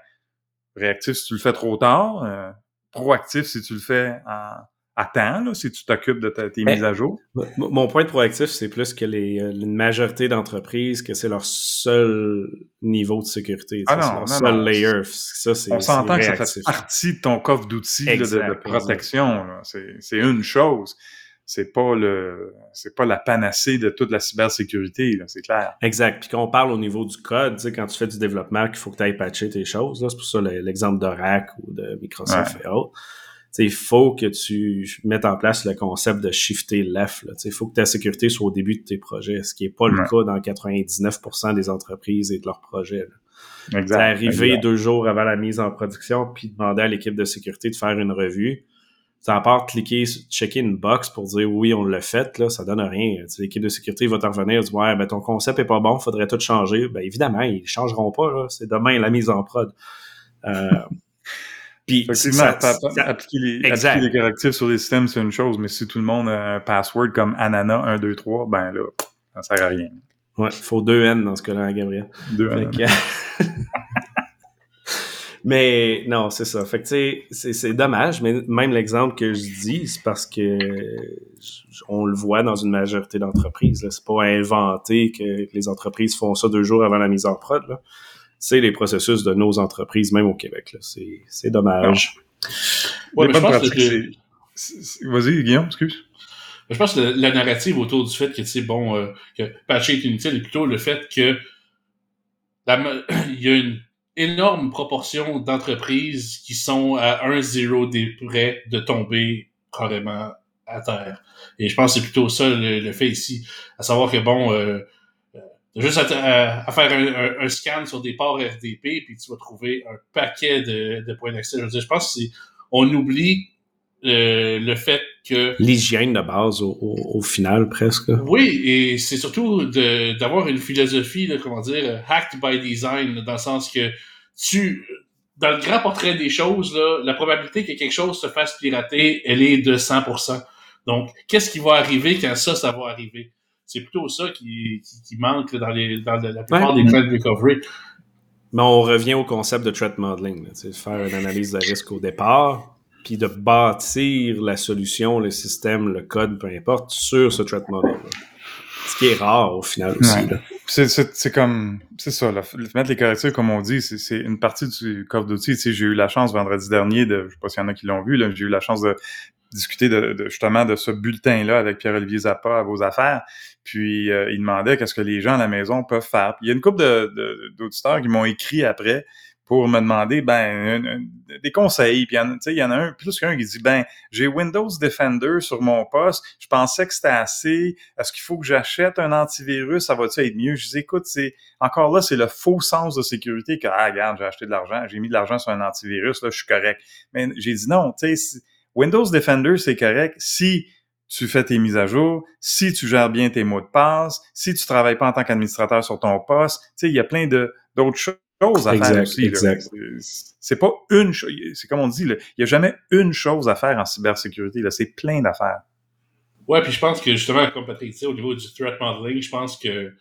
réactif si tu le fais trop tard, euh, proactif si tu le fais en, Attends, là, si tu t'occupes de tes mises à jour. Mon point de proactif, c'est plus que les, euh, une majorité d'entreprises, que c'est leur seul niveau de sécurité. Ah c'est leur seul layer. Ça, On s'entend que ça fait partie de ton coffre d'outils de, de, protection. C'est une chose. C'est pas le c'est pas la panacée de toute la cybersécurité, c'est clair. Exact. Puis quand on parle au niveau du code, tu sais, quand tu fais du développement, qu'il faut que tu ailles patcher tes choses, c'est pour ça l'exemple d'Oracle ou de Microsoft et autres il faut que tu mettes en place le concept de shifter left. Il faut que ta sécurité soit au début de tes projets, ce qui n'est pas le cas dans 99% des entreprises et de leurs projets. Exact. arriver deux jours avant la mise en production, puis demander à l'équipe de sécurité de faire une revue. Ça à part cliquer, checker une box pour dire oui, on l'a fait, là, ça donne rien. L'équipe de sécurité va t'en revenir, dire ouais, ben ton concept est pas bon, faudrait tout changer. Ben évidemment, ils changeront pas, C'est demain la mise en prod. Euh, puis Effectivement, appliquer, les, appliquer, les, correctifs sur les systèmes, c'est une chose, mais si tout le monde a un password comme Anana 1, 2, 3, ben là, ça sert à rien. Ouais, il faut deux N dans ce cas-là, hein, Gabriel. Deux N. mais non, c'est ça. Fait que tu sais, c'est dommage, mais même l'exemple que je dis, c'est parce que on le voit dans une majorité d'entreprises. C'est pas inventé que les entreprises font ça deux jours avant la mise en prod. Là c'est les processus de nos entreprises, même au Québec. C'est dommage. Vas-y, Guillaume, excuse. Je pense que la, narrative autour du fait que, c'est bon, euh, que patcher est inutile est plutôt le fait que il y a une énorme proportion d'entreprises qui sont à un zéro des près de tomber carrément à terre. Et je pense que c'est plutôt ça le, fait ici. À savoir que, bon, euh, juste à, faire un, scan sur des ports RDP, puis tu vas trouver un paquet de, points d'accès. Je, je pense qu'on oublie euh, le fait que... L'hygiène de base, au, final, presque. Oui, et c'est surtout d'avoir une philosophie, là, comment dire, hacked by design, dans le sens que tu... Dans le grand portrait des choses, là, la probabilité que quelque chose se fasse pirater, elle est de 100%. Donc, qu'est-ce qui va arriver quand ça, ça va arriver? c'est plutôt ça qui, manque dans, les, dans la plupart des threat recovery. Mais on revient au concept de threat modeling, de faire une analyse de risque au départ, puis de bâtir la solution, le système, le code, peu importe, sur ce threat model. Ce qui est rare au final aussi. C'est comme, c'est ça, mettre les correctifs comme on dit, c'est une partie du coffre d'outils. J'ai eu la chance vendredi dernier de, je sais pas s'il y en a qui l'ont vu, j'ai eu la chance de discuter de, justement de ce bulletin-là avec Pierre-Olivier Zappa à vos affaires. Puis euh, il demandait qu'est-ce que les gens à la maison peuvent faire. Puis il y a une couple d'auditeurs qui m'ont écrit après pour me demander ben des conseils. Puis il y en a un plus qu'un qui dit ben j'ai Windows Defender sur mon poste, je pensais que c'était assez. Est-ce qu'il faut que j'achète un antivirus? Ça va-tu être mieux? Je dis écoute, c'est encore là c'est le faux sens de sécurité que ah regarde j'ai acheté de l'argent, j'ai mis de l'argent sur un antivirus là, je suis correct. Mais j'ai dit non, tu sais Windows Defender c'est correct si tu fais tes mises à jour, si tu gères bien tes mots de passe, si tu travailles pas en tant qu'administrateur sur ton poste, tu sais, il y a plein de d'autres choses à faire aussi. C'est pas une chose, c'est comme on dit, il y a jamais une chose à faire en cybersécurité, là, c'est plein d'affaires. Ouais, puis je pense que justement, comme Patrick dit, au niveau du threat modeling, je pense que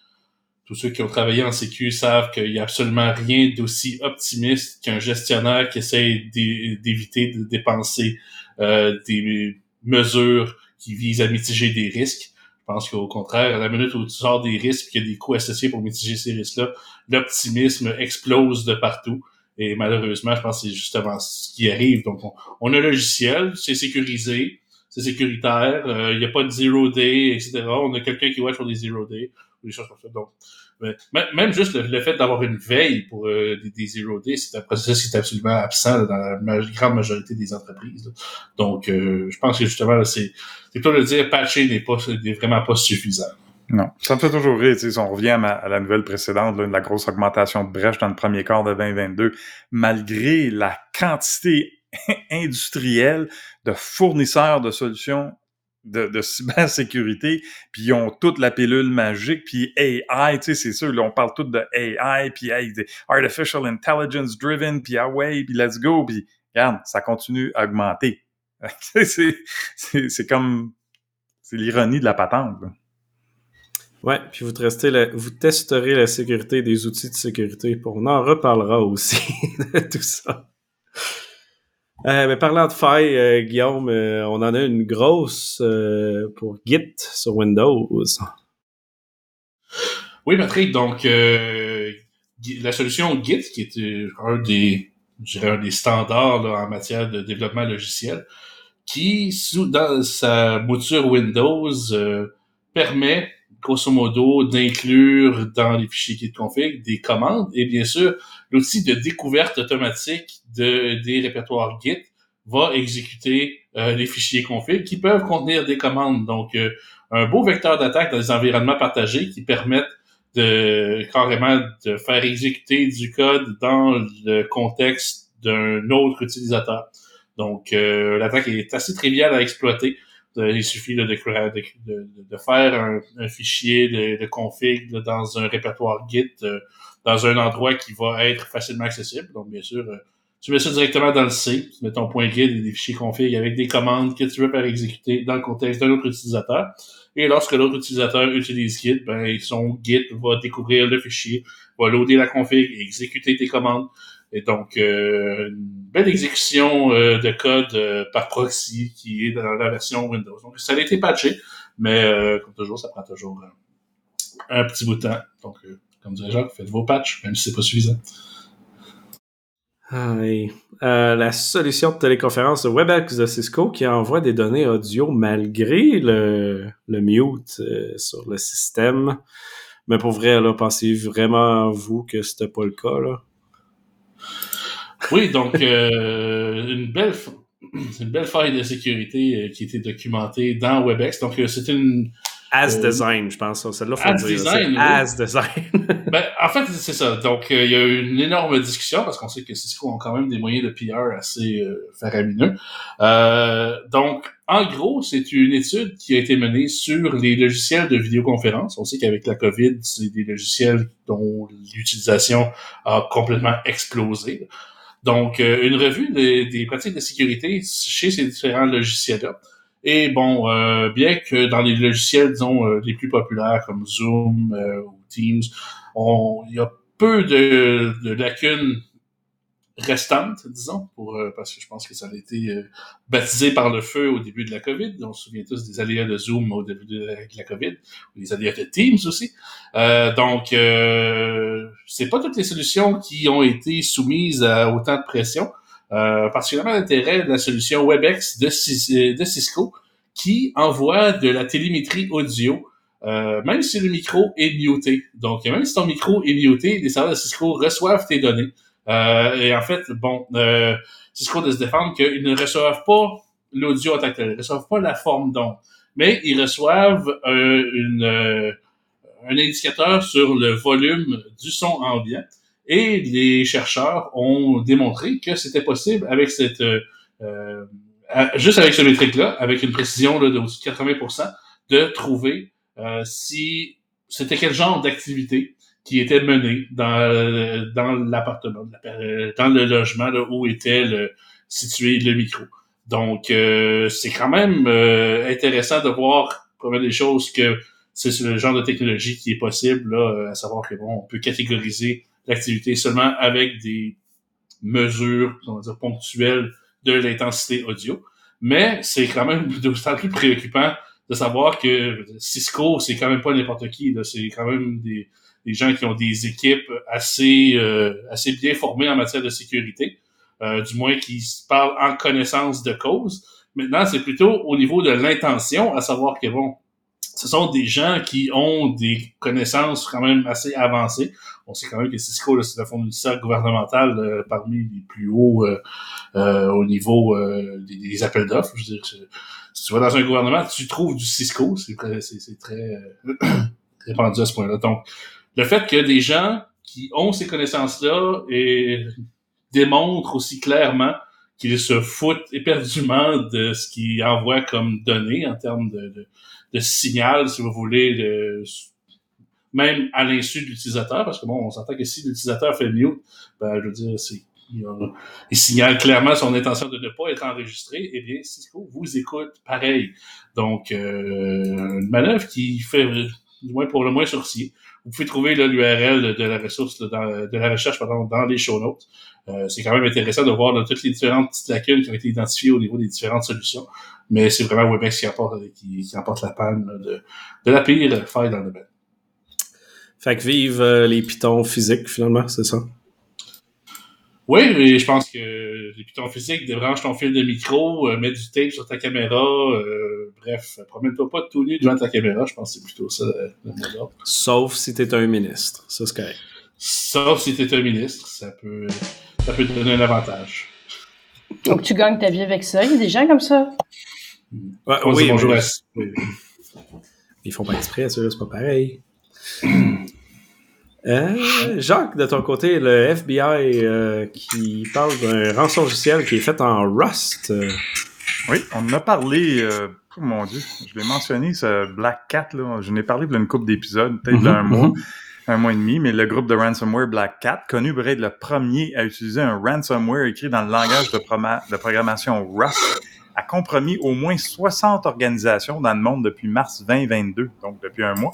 tous ceux qui ont travaillé en sécu savent qu'il y a absolument rien d'aussi optimiste qu'un gestionnaire qui essaye d'éviter de dépenser euh, des mesures qui vise à mitiger des risques. Je pense qu'au contraire, à la minute où tu sors des risques et qu'il y a des coûts associés pour mitiger ces risques-là, l'optimisme explose de partout. Et malheureusement, je pense que c'est justement ce qui arrive. Donc, on, a un logiciel, c'est sécurisé, c'est sécuritaire, euh, il n'y a pas de zero day, etc. On a quelqu'un qui watch pour des zero day, ou des choses comme ça. Donc, même juste le, fait d'avoir une veille pour euh, des, des, zero day, c'est un processus qui est absolument absent dans la grande majorité des entreprises. Donc, euh, je pense que justement, c'est plutôt de dire patcher n'est pas n'est vraiment pas suffisant. Non, ça me fait toujours rire. Si on revient à, la nouvelle précédente, là, la grosse augmentation de brèche dans le premier quart de 2022, malgré la quantité industrielle de fournisseurs de solutions de, de cybersécurité, puis ils ont toute la pilule magique, puis AI, tu sais, c'est sûr, là, on parle tout de AI, puis Artificial Intelligence Driven, puis ah ouais, puis let's go, puis regarde, ça continue à augmenter. c'est comme, c'est l'ironie de la patente. Ouais, puis vous, restez vous testerez la sécurité des outils de sécurité. On reparlera aussi de tout ça. Euh, mais parlant de failles, euh, Guillaume, euh, on en a une grosse pour Git sur Windows. Oui, Patrick, donc la solution Git, qui est un des, un des standards en matière de développement logiciel, qui, dans sa mouture Windows, permet grosso modo, d'inclure dans les fichiers Git config des commandes et bien sûr, l'outil de découverte automatique de, des répertoires Git va exécuter euh, les fichiers config qui peuvent contenir des commandes. Donc, euh, un beau vecteur d'attaque dans les environnements partagés qui permettent de carrément de faire exécuter du code dans le contexte d'un autre utilisateur. Donc, euh, l'attaque est assez triviale à exploiter. Euh, il suffit de, de, de, faire un, fichier de, config dans un répertoire Git, euh, dans un endroit qui va être facilement accessible. Donc, bien sûr, euh, tu mets ça directement dans le C, tu mets ton point Git et des fichiers config avec des commandes que tu veux faire exécuter dans le contexte d'un autre utilisateur. Et lorsque l'autre utilisateur utilise Git, ben, son Git va découvrir le fichier, va loader la config et exécuter tes commandes. Et donc, euh, une belle exécution euh, de code par proxy qui est dans la version Windows. Donc, ça a été patché, mais comme toujours, ça prend toujours un petit bout de temps. Donc, comme dirait Jacques, faites vos patchs, même si c'est pas suffisant. la solution de téléconférence WebEx de Cisco qui envoie des données audio malgré le, le mute sur le système. Mais pour vrai, là, pensez vraiment vous que c'était pas le cas, là? Oui, donc euh, une belle une belle faille de sécurité euh, qui a été documentée dans WebEx. Donc euh, c'est une As design, je pense. Celle-là, faut as Design, As design. ben, en fait, c'est ça. Donc, il y a eu une énorme discussion parce qu'on sait que Cisco ont quand même des moyens de PR assez faramineux. donc, en gros, c'est une étude qui a été menée sur les logiciels de vidéoconférence. On sait qu'avec la COVID, c'est des logiciels dont l'utilisation a complètement explosé. Donc, euh, une revue des, pratiques de sécurité chez ces différents logiciels-là. Et bon, euh, bien que dans les logiciels, disons, euh, les plus populaires comme Zoom ou Teams, on, il y a peu de, de lacunes restante, disons, pour, euh, parce que je pense que ça a été euh, baptisé par le feu au début de la COVID. On se souvient tous des aléas de Zoom au début de la, COVID, ou des aléas de Teams aussi. Euh, donc, euh, c'est pas toutes les solutions qui ont été soumises à autant de pression. Euh, particulièrement l'intérêt de la solution WebEx de, de Cisco, qui envoie de la télémétrie audio même si le micro est muté. Donc, même si ton micro est muté, les serveurs de Cisco reçoivent tes données Euh, et en fait, bon, euh, Cisco de se défendre qu'ils ne reçoivent pas l'audio en tant ils ne reçoivent pas la forme d'onde, mais ils reçoivent euh, une, euh, un indicateur sur le volume du son ambiant. Et les chercheurs ont démontré que c'était possible avec cette euh, juste avec ce métrique-là, avec une précision là, de 80%, de trouver euh, si c'était quel genre d'activité qui était menée dans, dans l'appartement, dans le logement là, où était le, situé le micro. Donc, euh, c'est quand même euh, intéressant de voir comme des choses que c'est le genre de technologie qui est possible, là, à savoir que bon, on peut catégoriser l'activité seulement avec des mesures, on va dire, ponctuelles de l'intensité audio. Mais c'est quand même d'autant plus préoccupant de savoir que Cisco, c'est quand même pas n'importe qui. C'est quand même des, des, gens qui ont des équipes assez, euh, assez bien formées en matière de sécurité, euh, du moins qui parlent en connaissance de cause. Maintenant, c'est plutôt au niveau de l'intention, à savoir que bon, ce sont des gens qui ont des connaissances quand même assez avancées. On sait quand même que Cisco, c'est le fournisseur gouvernemental euh, parmi les plus hauts euh, euh, au niveau des, des, appels d'offres. Je veux dire, si tu vas dans un gouvernement, tu trouves du Cisco, c'est très, c'est, très répandu à ce point-là. Donc, le fait que des gens qui ont ces connaissances-là et démontrent aussi clairement qu'ils se foutent éperdument de ce qu'ils envoient comme données en termes de, de, de signal, si vous voulez, de, même à l'insu de l'utilisateur, parce que bon, on s'entend que si l'utilisateur fait mute, ben, je veux dire, c'est il, il, signale clairement son intention de ne pas être enregistré, eh bien, Cisco vous écoute pareil. Donc, euh, une manœuvre qui fait, du moins pour le moins sourcil. Vous pouvez trouver l'URL de, la ressource, de la recherche pardon, dans les show notes. Euh, c'est quand même intéressant de voir toutes les différentes petites lacunes qui ont été identifiées au niveau des différentes solutions. Mais c'est vraiment Webex qui apporte, qui, qui emporte la panne de, de la pire faille dans le domaine. Fait que vive euh, les pitons physiques, finalement, c'est ça? Oui, mais je pense que les pitons physiques, débranche ton fil de micro, euh, mets du tape sur ta caméra, euh, bref, promène-toi pas tout nu devant ta caméra, je pense que c'est plutôt ça le mot. Sauf si t'es un ministre, ça c'est correct. Sauf si t'es un ministre, ça peut, ça peut te donner un avantage. Donc tu gagnes ta vie avec ça, il y a des gens comme ça. Ouais, oui, bonjour. Oui. Ils font pas exprès, ça, c'est pas pareil. Euh, Jacques, de ton côté, le FBI euh, qui parle d'un rançon logiciel qui est fait en Rust. Oui, on en a parlé, euh, oh mon Dieu, je l'ai mentionné, ce Black Cat, là, je n'ai parlé d'une couple d'épisodes, peut-être Mhm, d'un mois, mhm. Un mois et demi, mais le groupe de ransomware Black Cat, connu pour être le premier à utiliser un ransomware écrit dans le langage de, programmation Rust, a compromis au moins 60 organisations dans le monde depuis mars 2022, donc depuis un mois,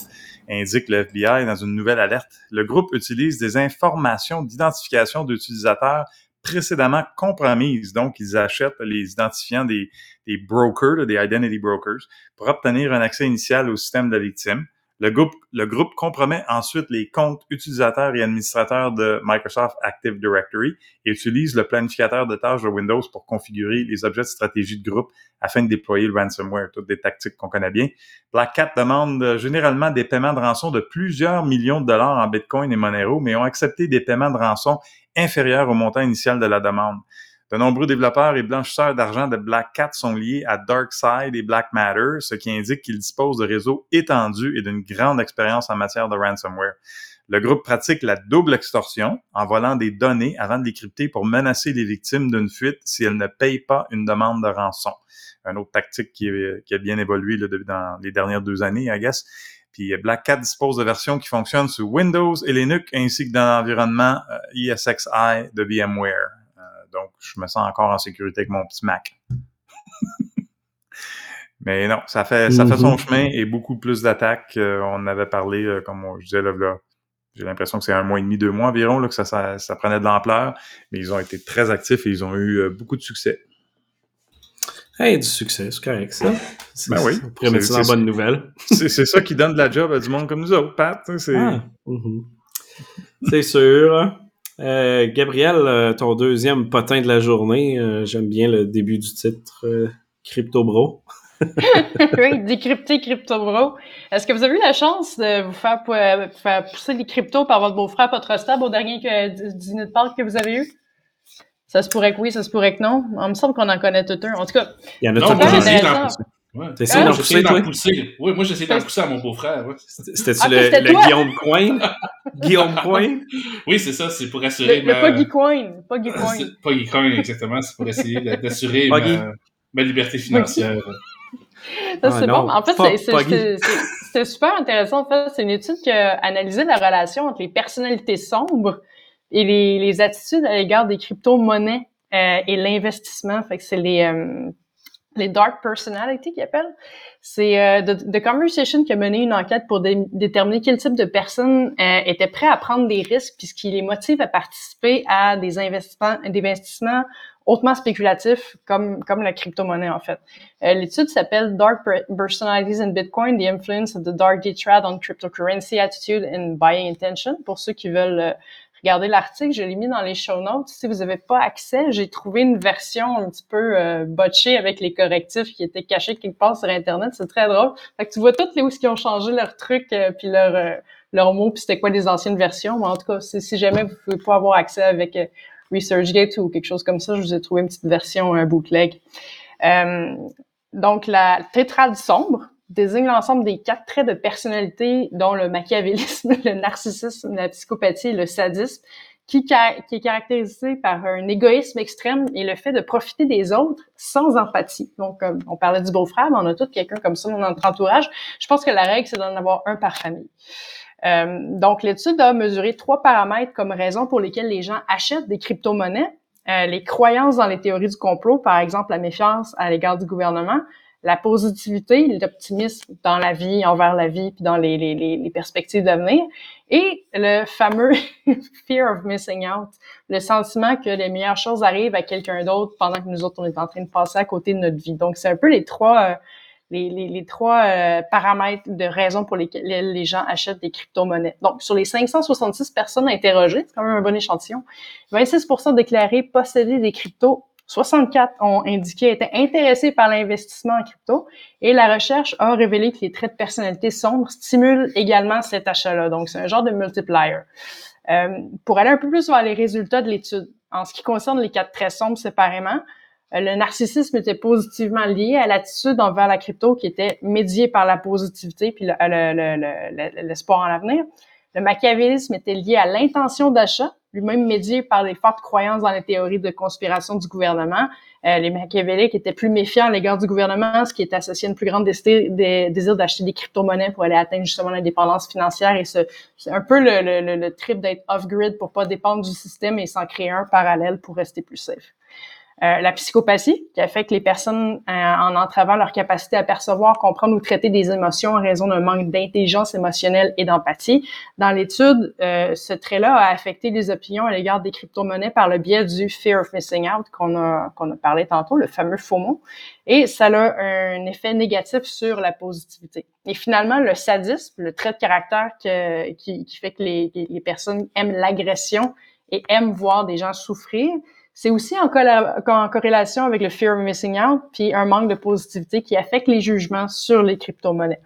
indique le FBI dans une nouvelle alerte. Le groupe utilise des informations d'identification d'utilisateurs précédemment compromises, donc ils achètent les identifiants des, brokers, des identity brokers, pour obtenir un accès initial au système de la victime. Le groupe, compromet ensuite les comptes utilisateurs et administrateurs de Microsoft Active Directory et utilise le planificateur de tâches de Windows pour configurer les objets de stratégie de groupe afin de déployer le ransomware, toutes des tactiques qu'on connaît bien. Black Cat demande euh, généralement des paiements de rançon de plusieurs millions de dollars en Bitcoin et Monero, mais ont accepté des paiements de rançon inférieurs au montant initial de la demande. De nombreux développeurs et blanchisseurs d'argent de Black Cat sont liés à DarkSide et Black Matter, ce qui indique qu'ils disposent de réseaux étendus et d'une grande expérience en matière de ransomware. Le groupe pratique la double extorsion en volant des données avant de les crypter pour menacer les victimes d'une fuite si elles ne payent pas une demande de rançon. Une autre tactique qui, a bien évolué dans les dernières deux années, I guess. Puis euh, Black Cat dispose de versions qui fonctionnent sur Windows et Linux ainsi que dans l'environnement euh, ESXi de VMware. Donc, je me sens encore en sécurité avec mon petit Mac. Mais non, ça fait, ça fait son Mhm. chemin et beaucoup plus d'attaques. Euh, on en avait parlé, euh, comme on- je disais là, là, j'ai l'impression que c'est un mois et demi, deux mois environ là, que ça, ça, ça prenait de l'ampleur. Mais ils ont été très actifs et ils ont eu euh, beaucoup de succès. Hey, du succès, c'est correct, ça. C'est- Ben oui. On pourrait mettre C'est- ça en c'est- bonne nouvelle. C'est ça qui donne de la job à du monde comme nous autres, Pat. sais, C'est... Ah. C'est sûr. Euh, Gabriel, euh, ton deuxième potin de la journée, euh, j'aime bien le début du titre, euh, Crypto Bro. oui, décrypter Crypto Bro. Est-ce que vous avez eu la chance de vous faire, faire pousser les cryptos par votre beau-frère Potrostab au dernier dîner de Pâques que vous avez eu? Ça se pourrait que oui, ça se pourrait que non. Il me semble qu'on en connaît tout un. En tout cas, il y en a tout moi, un. j'essaie d'en pousser. Ouais. T'essayes d'en pousser, toi? pousser. Oui, moi, j'essaie d'en pousser à mon beau-frère. Ouais. C'était-tu Ah, le, le? Guillaume Coin? Guillaume Coin? Oui, c'est ça, c'est pour assurer le, le ma... Poggy Coin. Poggy Coin. C'est Pas Geekcoin, exactement. C'est pour essayer d'assurer Poggy. ma, ma liberté financière. Ça, Ah c'est bon. En fait, Poggy. c'est super intéressant. En fait, c'est une étude qui a analysé la relation entre les personnalités sombres et les, les attitudes à l'égard des crypto-monnaies euh, et l'investissement. Fait que c'est les, euh, les dark personality qu'ils appellent. C'est euh, The, Conversation qui a mené une enquête pour dé- déterminer quel type de personnes euh, étaient prêts à prendre des risques puis ce qui les motive à participer à des investissements, des investissements hautement spéculatifs comme, comme la crypto-monnaie, en fait. Euh, L'étude s'appelle Dark Per- Personalities in Bitcoin, The Influence of the Dark Trad on Cryptocurrency Attitude and Buying Intention. Pour ceux qui veulent regarder l'article, je l'ai mis dans les show notes. Si vous n'avez pas accès, j'ai trouvé une version un petit peu euh, botchée avec les correctifs qui étaient cachés quelque part sur Internet. C'est très drôle. Fait que tu vois toutes les ils ont changé leurs trucs euh, puis leurs euh, leurs mots puis c'était quoi les anciennes versions. Mais en tout cas, si, jamais vous pouvez pas avoir accès avec euh, ResearchGate ou quelque chose comme ça, je vous ai trouvé une petite version un bootleg. Euh, donc, la tétrade sombre désigne l'ensemble des quatre traits de personnalité dont le machiavélisme, le narcissisme, la psychopathie et le sadisme, qui, est caractérisé par un égoïsme extrême et le fait de profiter des autres sans empathie. Donc, on parlait du beau-frère, mais on a tous quelqu'un comme ça dans notre entourage. Je pense que la règle, c'est d'en avoir un par famille. Euh, donc, l'étude a mesuré trois paramètres comme raison pour lesquelles les gens achètent des crypto-monnaies. Euh, les croyances dans les théories du complot, par exemple la méfiance à l'égard du gouvernement, la positivité, l'optimisme dans la vie, envers la vie, puis dans les, les, les, perspectives d'avenir, et le fameux fear of missing out, le sentiment que les meilleures choses arrivent à quelqu'un d'autre pendant que nous autres, on est en train de passer à côté de notre vie. Donc, c'est un peu les trois... euh, les, les, trois euh, paramètres de raison pour lesquelles les gens achètent des crypto-monnaies. Donc, sur les 566 personnes interrogées, c'est quand même un bon échantillon, 26% déclaré posséder des cryptos, 64 ont indiqué être intéressés par l'investissement en crypto, et la recherche a révélé que les traits de personnalité sombres stimulent également cet achat-là. Donc, c'est un genre de multiplier. Euh, pour aller un peu plus vers les résultats de l'étude, en ce qui concerne les quatre traits sombres séparément, euh, le narcissisme était positivement lié à l'attitude envers la crypto qui était médiée par la positivité puis le- le- le- le- l'espoir en l'avenir. Le machiavélisme était lié à l'intention d'achat, lui-même médié par les fortes croyances dans les théories de conspiration du gouvernement. Euh, les machiavéliques étaient plus méfiants à l'égard du gouvernement, ce qui est associé à une plus grande désir, d'acheter des crypto-monnaies pour aller atteindre justement l'indépendance financière. Et ce- c'est un peu le- le- le trip d'être off-grid pour pas dépendre du système et s'en créer un parallèle pour rester plus safe. Euh, la psychopathie, qui affecte les personnes euh, en entravant leur capacité à percevoir, comprendre ou traiter des émotions en raison d'un manque d'intelligence émotionnelle et d'empathie. Dans l'étude, euh, ce trait-là a affecté les opinions à l'égard des crypto-monnaies par le biais du fear of missing out qu'on a, qu'on a parlé tantôt, le fameux FOMO, et ça a un effet négatif sur la positivité. Et finalement, le sadisme, le trait de caractère que- qui, qui fait que les, les personnes aiment l'agression et aiment voir des gens souffrir, c'est aussi en, corrélation avec le fear of missing out, puis un manque de positivité qui affecte les jugements sur les crypto-monnaies.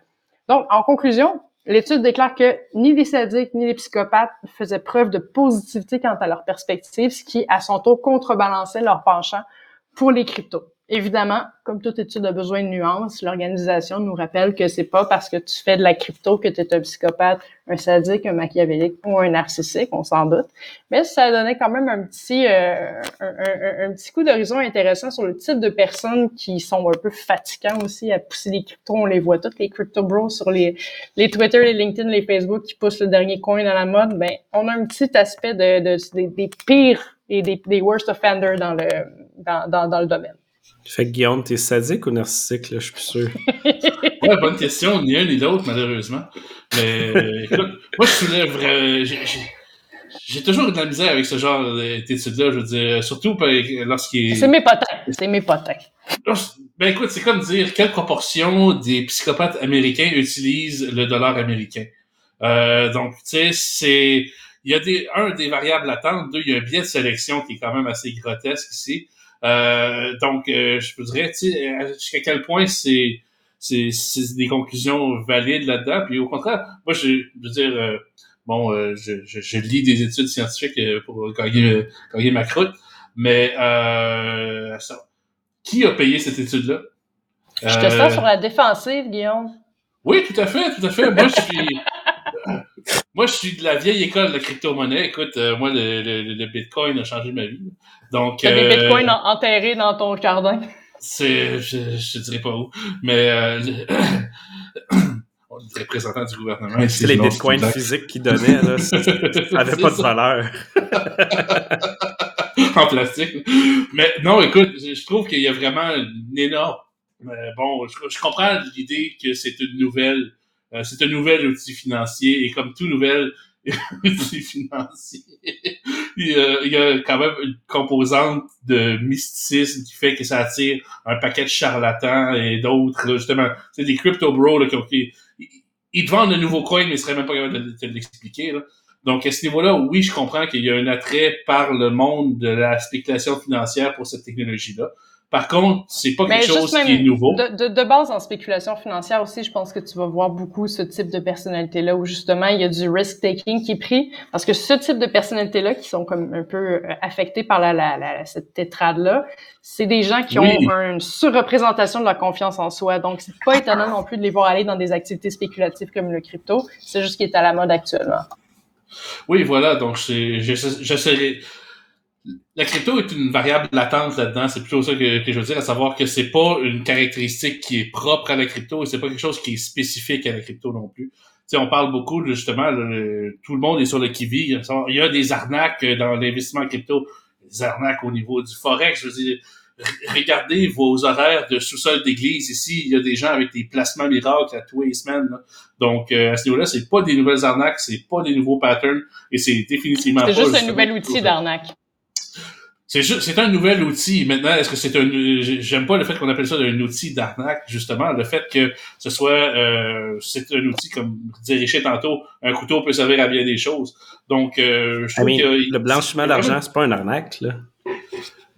Donc, en conclusion, l'étude déclare que ni les sadiques ni les psychopathes faisaient preuve de positivité quant à leur perspective, ce qui, à son tour, contrebalançait leur penchant pour les cryptos. Évidemment, comme toute étude a besoin de nuances, l'organisation nous rappelle que c'est pas parce que tu fais de la crypto que tu es un psychopathe, un sadique, un machiavélique ou un narcissique, on s'en doute. Mais ça donnait quand même un petit, euh, un, petit coup d'horizon intéressant sur le type de personnes qui sont un peu fatigants aussi à pousser les cryptos. On les voit toutes, les crypto bros sur les, les Twitter, les LinkedIn, les Facebook qui poussent le dernier coin à la mode. Ben, on a un petit aspect de, de- des, des pires et des, des worst offenders dans le, dans, dans, dans le domaine. Fait que Guillaume, t'es sadique ou narcissique, là? Je suis plus sûr. Ouais, bonne question, ni un ni l'autre, malheureusement. Mais euh, écoute, moi, je soulève. euh, j'ai- toujours eu de la misère avec ce genre d'études-là, je veux dire, surtout lorsqu'il C'est mes potins. C'est mes potins. Ben écoute, c'est comme dire quelle proportion des psychopathes américains utilisent le dollar américain? Euh, donc, tu sais, c'est il y a des un des variables latentes, deux il y a un biais de sélection qui est quand même assez grotesque ici. Euh, donc, euh, je vous dirais, tu sais, jusqu'à quel point c'est c'est des conclusions valides là-dedans? Puis au contraire, moi, je, je veux dire, euh, bon, je, je, je, lis des études scientifiques pour gagner, gagner ma croûte, mais ça, qui a payé cette étude-là? Je te sens sur la défensive, Guillaume. Oui, tout à fait, tout à fait. Moi, je suis, moi, je suis de la vieille école de la crypto-monnaie. Écoute, euh, moi, le, le, Bitcoin a changé ma vie. Donc, T'as des euh, bitcoins enterrés dans ton jardin. C'est, je, je dirais pas où, mais euh, est représentant du gouvernement. C'est les bitcoins physiques qui donnaient, là. Ça n'avait pas de valeur. en plastique. Mais non, écoute, je trouve qu'il y a vraiment une énorme. bon, je comprends l'idée que c'est une nouvelle euh, c'est un nouvel outil financier et comme tout nouvel outil financier, il, y a, quand même une composante de mysticisme qui fait que ça attire un paquet de charlatans et d'autres, justement, c'est des crypto bros là, qui, ils, vendent de nouveaux coins, mais ils seraient même pas capables de te l'expliquer. Donc, à ce niveau-là, oui, je comprends qu'il y a un attrait par le monde de la spéculation financière pour cette technologie-là. Par contre, c'est pas quelque chose qui est nouveau. De, de, base, en spéculation financière aussi, je pense que tu vas voir beaucoup ce type de personnalité-là où justement il y a du risk-taking qui est pris. Parce que ce type de personnalité-là qui sont comme un peu euh, affectés par la, la, la cette tétrade-là, c'est des gens qui ont une surreprésentation de la confiance en soi. Donc, c'est pas étonnant non plus de les voir aller dans des activités spéculatives comme le crypto. C'est juste ce qui est à la mode actuellement. Oui, voilà. Donc, j'essaierai la crypto est une variable latente là-dedans. C'est plutôt ça que, je veux dire, à savoir que c'est pas une caractéristique qui est propre à la crypto et c'est pas quelque chose qui est spécifique à la crypto non plus. sais, on parle beaucoup justement, tout le monde est sur le qui-vive. Il y a des arnaques dans l'investissement crypto, des arnaques au niveau du forex. Je veux dire, regardez vos horaires de sous-sol d'église ici. Il y a des gens avec des placements miracles à tous les semaines. Donc, euh, à ce niveau-là, c'est pas des nouvelles arnaques, c'est pas des nouveaux patterns et c'est définitivement. C'est juste un nouvel outil d'arnaque. C'est c'est un nouvel outil. Maintenant, est-ce que c'est un, j'aime pas le fait qu'on appelle ça un outil d'arnaque, justement. Le fait que ce soit, euh, c'est un outil, comme disait Richard tantôt, un couteau peut servir à bien des choses. Donc, euh, je trouve que... Le blanchiment d'argent, c'est pas un arnaque, là.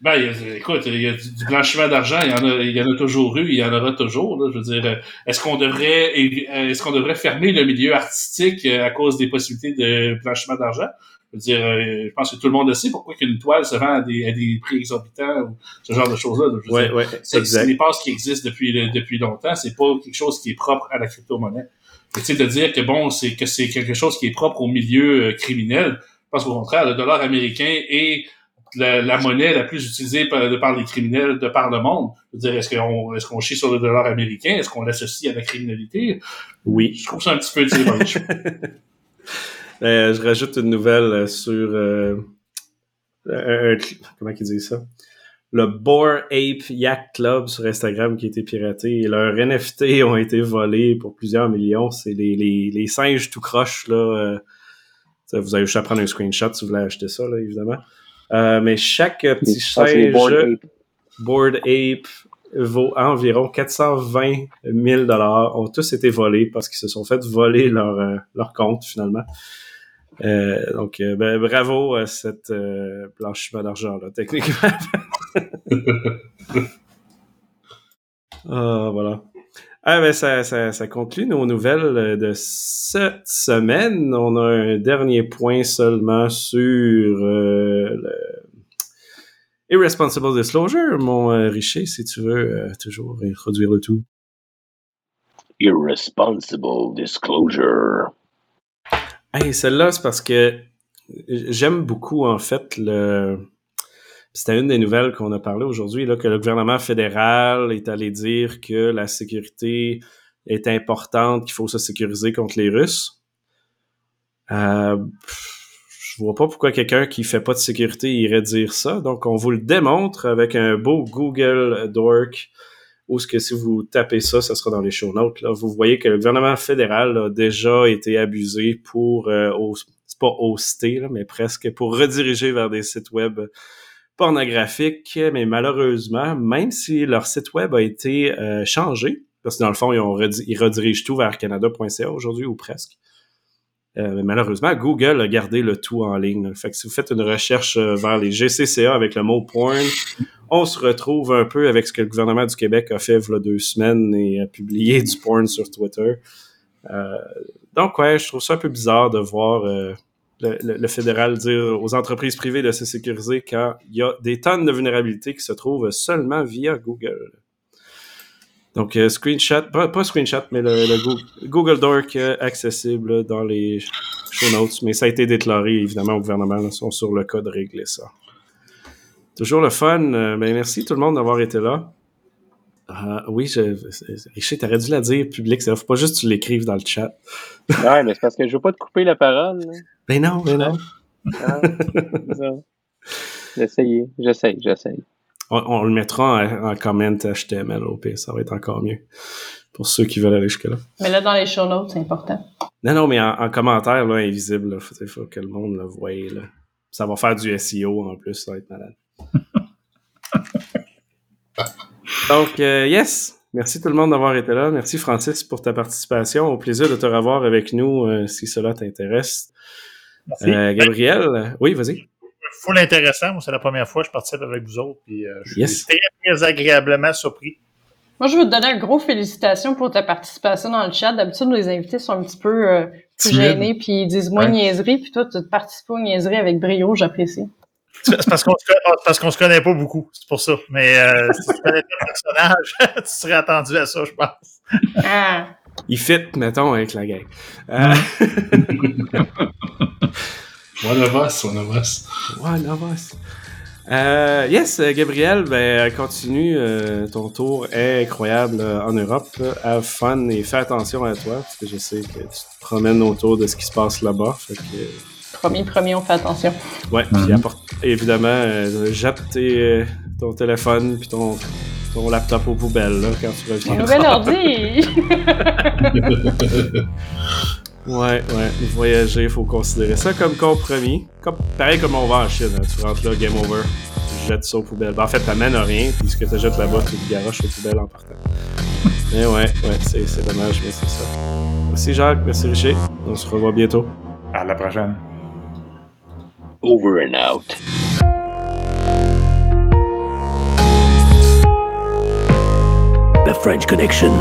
Ben, écoute, il y a du, blanchiment d'argent, il y en a, il y en a toujours eu, il y en aura toujours. Là, je veux dire, est-ce qu'on devrait, est-ce qu'on devrait fermer le milieu artistique à cause des possibilités de blanchiment d'argent? Je veux dire, euh, je pense que tout le monde le sait pourquoi qu'une toile se vend à des, à des prix exorbitants ou ce genre de choses-là. Ouais, ouais, c'est des passes qui existent depuis, depuis longtemps. C'est pas quelque chose qui est propre à la crypto-monnaie. Tu sais, de dire que bon, c'est que c'est quelque chose qui est propre au milieu euh, criminel. Je pense qu'au contraire, le dollar américain est la, monnaie la plus utilisée par, de par les criminels de par le monde. Je veux dire, est-ce qu'on est-ce qu'on chie sur le dollar américain? Est-ce qu'on l'associe à la criminalité? Oui. Je trouve ça un petit peu Euh, je rajoute une nouvelle euh, sur euh, comment ils disent ça? Le Boar Ape Yak Club sur Instagram qui a été piraté et leurs NFT ont été volés pour plusieurs millions. C'est les, les, les, singes tout croche là. vous avez juste à prendre un screenshot si vous voulez acheter ça là, évidemment. mais chaque petit singe Board Ape vaut environ 420 000 dollars. Ont tous été volés parce qu'ils se sont fait voler leur leur compte finalement. Euh, donc, euh, ben, bravo à cette euh, blanchiment d'argent-là, techniquement. ah, voilà. Ah, ben, ça, ça, ça, conclut nos nouvelles de cette semaine. On a un dernier point seulement sur le Irresponsible Disclosure. Mon Richer, si tu veux toujours introduire le tout. Irresponsible Disclosure. Hey, celle-là, c'est parce que j'aime beaucoup, en fait, le. C'était une des nouvelles qu'on a parlé aujourd'hui, là, que le gouvernement fédéral est allé dire que la sécurité est importante, qu'il faut se sécuriser contre les Russes. Euh, je vois pas pourquoi quelqu'un qui fait pas de sécurité irait dire ça. Donc, on vous le démontre avec un beau Google Dork ou ce que si vous tapez ça, ça sera dans les show notes. Là. Vous voyez que le gouvernement fédéral a déjà été abusé pour, euh, c'est pas hoster, là, mais presque pour rediriger vers des sites web pornographiques. Mais malheureusement, même si leur site web a été euh, changé, parce que dans le fond, ils, ont ils redirigent tout vers canada.ca aujourd'hui ou presque. Euh, malheureusement, Google a gardé le tout en ligne. Fait que si vous faites une recherche vers les GCCA avec le mot porn, on se retrouve un peu avec ce que le gouvernement du Québec a fait il y a deux semaines et a publié du porn sur Twitter. Euh, donc, ouais, je trouve ça un peu bizarre de voir euh, le- le fédéral dire aux entreprises privées de se sécuriser quand il y a des tonnes de vulnérabilités qui se trouvent seulement via Google. Donc, euh, screenshot, pas, pas screenshot, mais le, le Go- Google Doc euh, accessible dans les show notes, mais ça a été déclaré évidemment au gouvernement, là, ils sont sur le cas de régler ça. Toujours le fun. euh, ben, merci tout le monde d'avoir été là. Euh, oui, je, Richard, t'aurais dû la dire public, ça faut pas juste que tu l'écrives dans le chat. Ouais, mais c'est parce que je veux pas te couper la parole. là. Ben non, ben non. Ah, c'est ça. J'essaye, j'essaye, j'essaye. On, on le mettra en, en comment HTML au pire, ça va être encore mieux. Pour ceux qui veulent aller jusque-là. Mais là, dans les show notes, c'est important. Non, non, mais en, en commentaire, là, invisible, là, faut, faut que le monde le voie, là. Ça va faire du SEO en plus, ça va être malade. Donc, euh, yes! Merci tout le monde d'avoir été là. Merci Francis pour ta participation. Au plaisir de te revoir avec nous euh, si cela t'intéresse. Merci. Euh, Gabriel, oui, vas-y. Full intéressant. Moi, c'est la première fois que je participe avec vous autres. Puis, euh, je suis Yes. très, très agréablement surpris. Moi, je veux te donner un gros félicitations pour ta participation dans le chat. D'habitude, les invités sont un petit peu euh, plus gênés puis ils disent moins Ouais. de niaiseries. Puis toi, tu participes aux niaiseries avec brio, j'apprécie. C'est parce qu'on se, parce qu'on se connaît pas beaucoup. C'est pour ça. Mais euh, si tu connais le personnage, tu serais attendu à ça, je pense. Ah. Il fit, mettons, avec la gang. Euh, One of us, one of us. One of us. Euh, yes, euh, Gabriel, ben, continue euh, ton tour incroyable euh, en Europe. Have fun et fais attention à toi, parce que je sais que tu te promènes autour de ce qui se passe là-bas. Fait que, Premier, premier, on fait attention. ouais, puis Mhm. apporte, évidemment, euh, jette tes, euh, ton téléphone puis ton, ton laptop aux poubelles là, quand tu Un reviens. nouvel ordi! Ouais, ouais, voyager, faut considérer ça comme compromis. Comme, pareil comme on va en Chine, hein. tu rentres là, game over, tu jettes ça aux poubelles. Ben, en fait, t'amènes rien, puis ce que tu jettes là-bas, tu le garoches aux poubelles en partant. Mais ouais, ouais, c'est, dommage, mais c'est ça. Merci Jacques, merci Richer, on se revoit bientôt. À la prochaine. Over and out. The French Connection.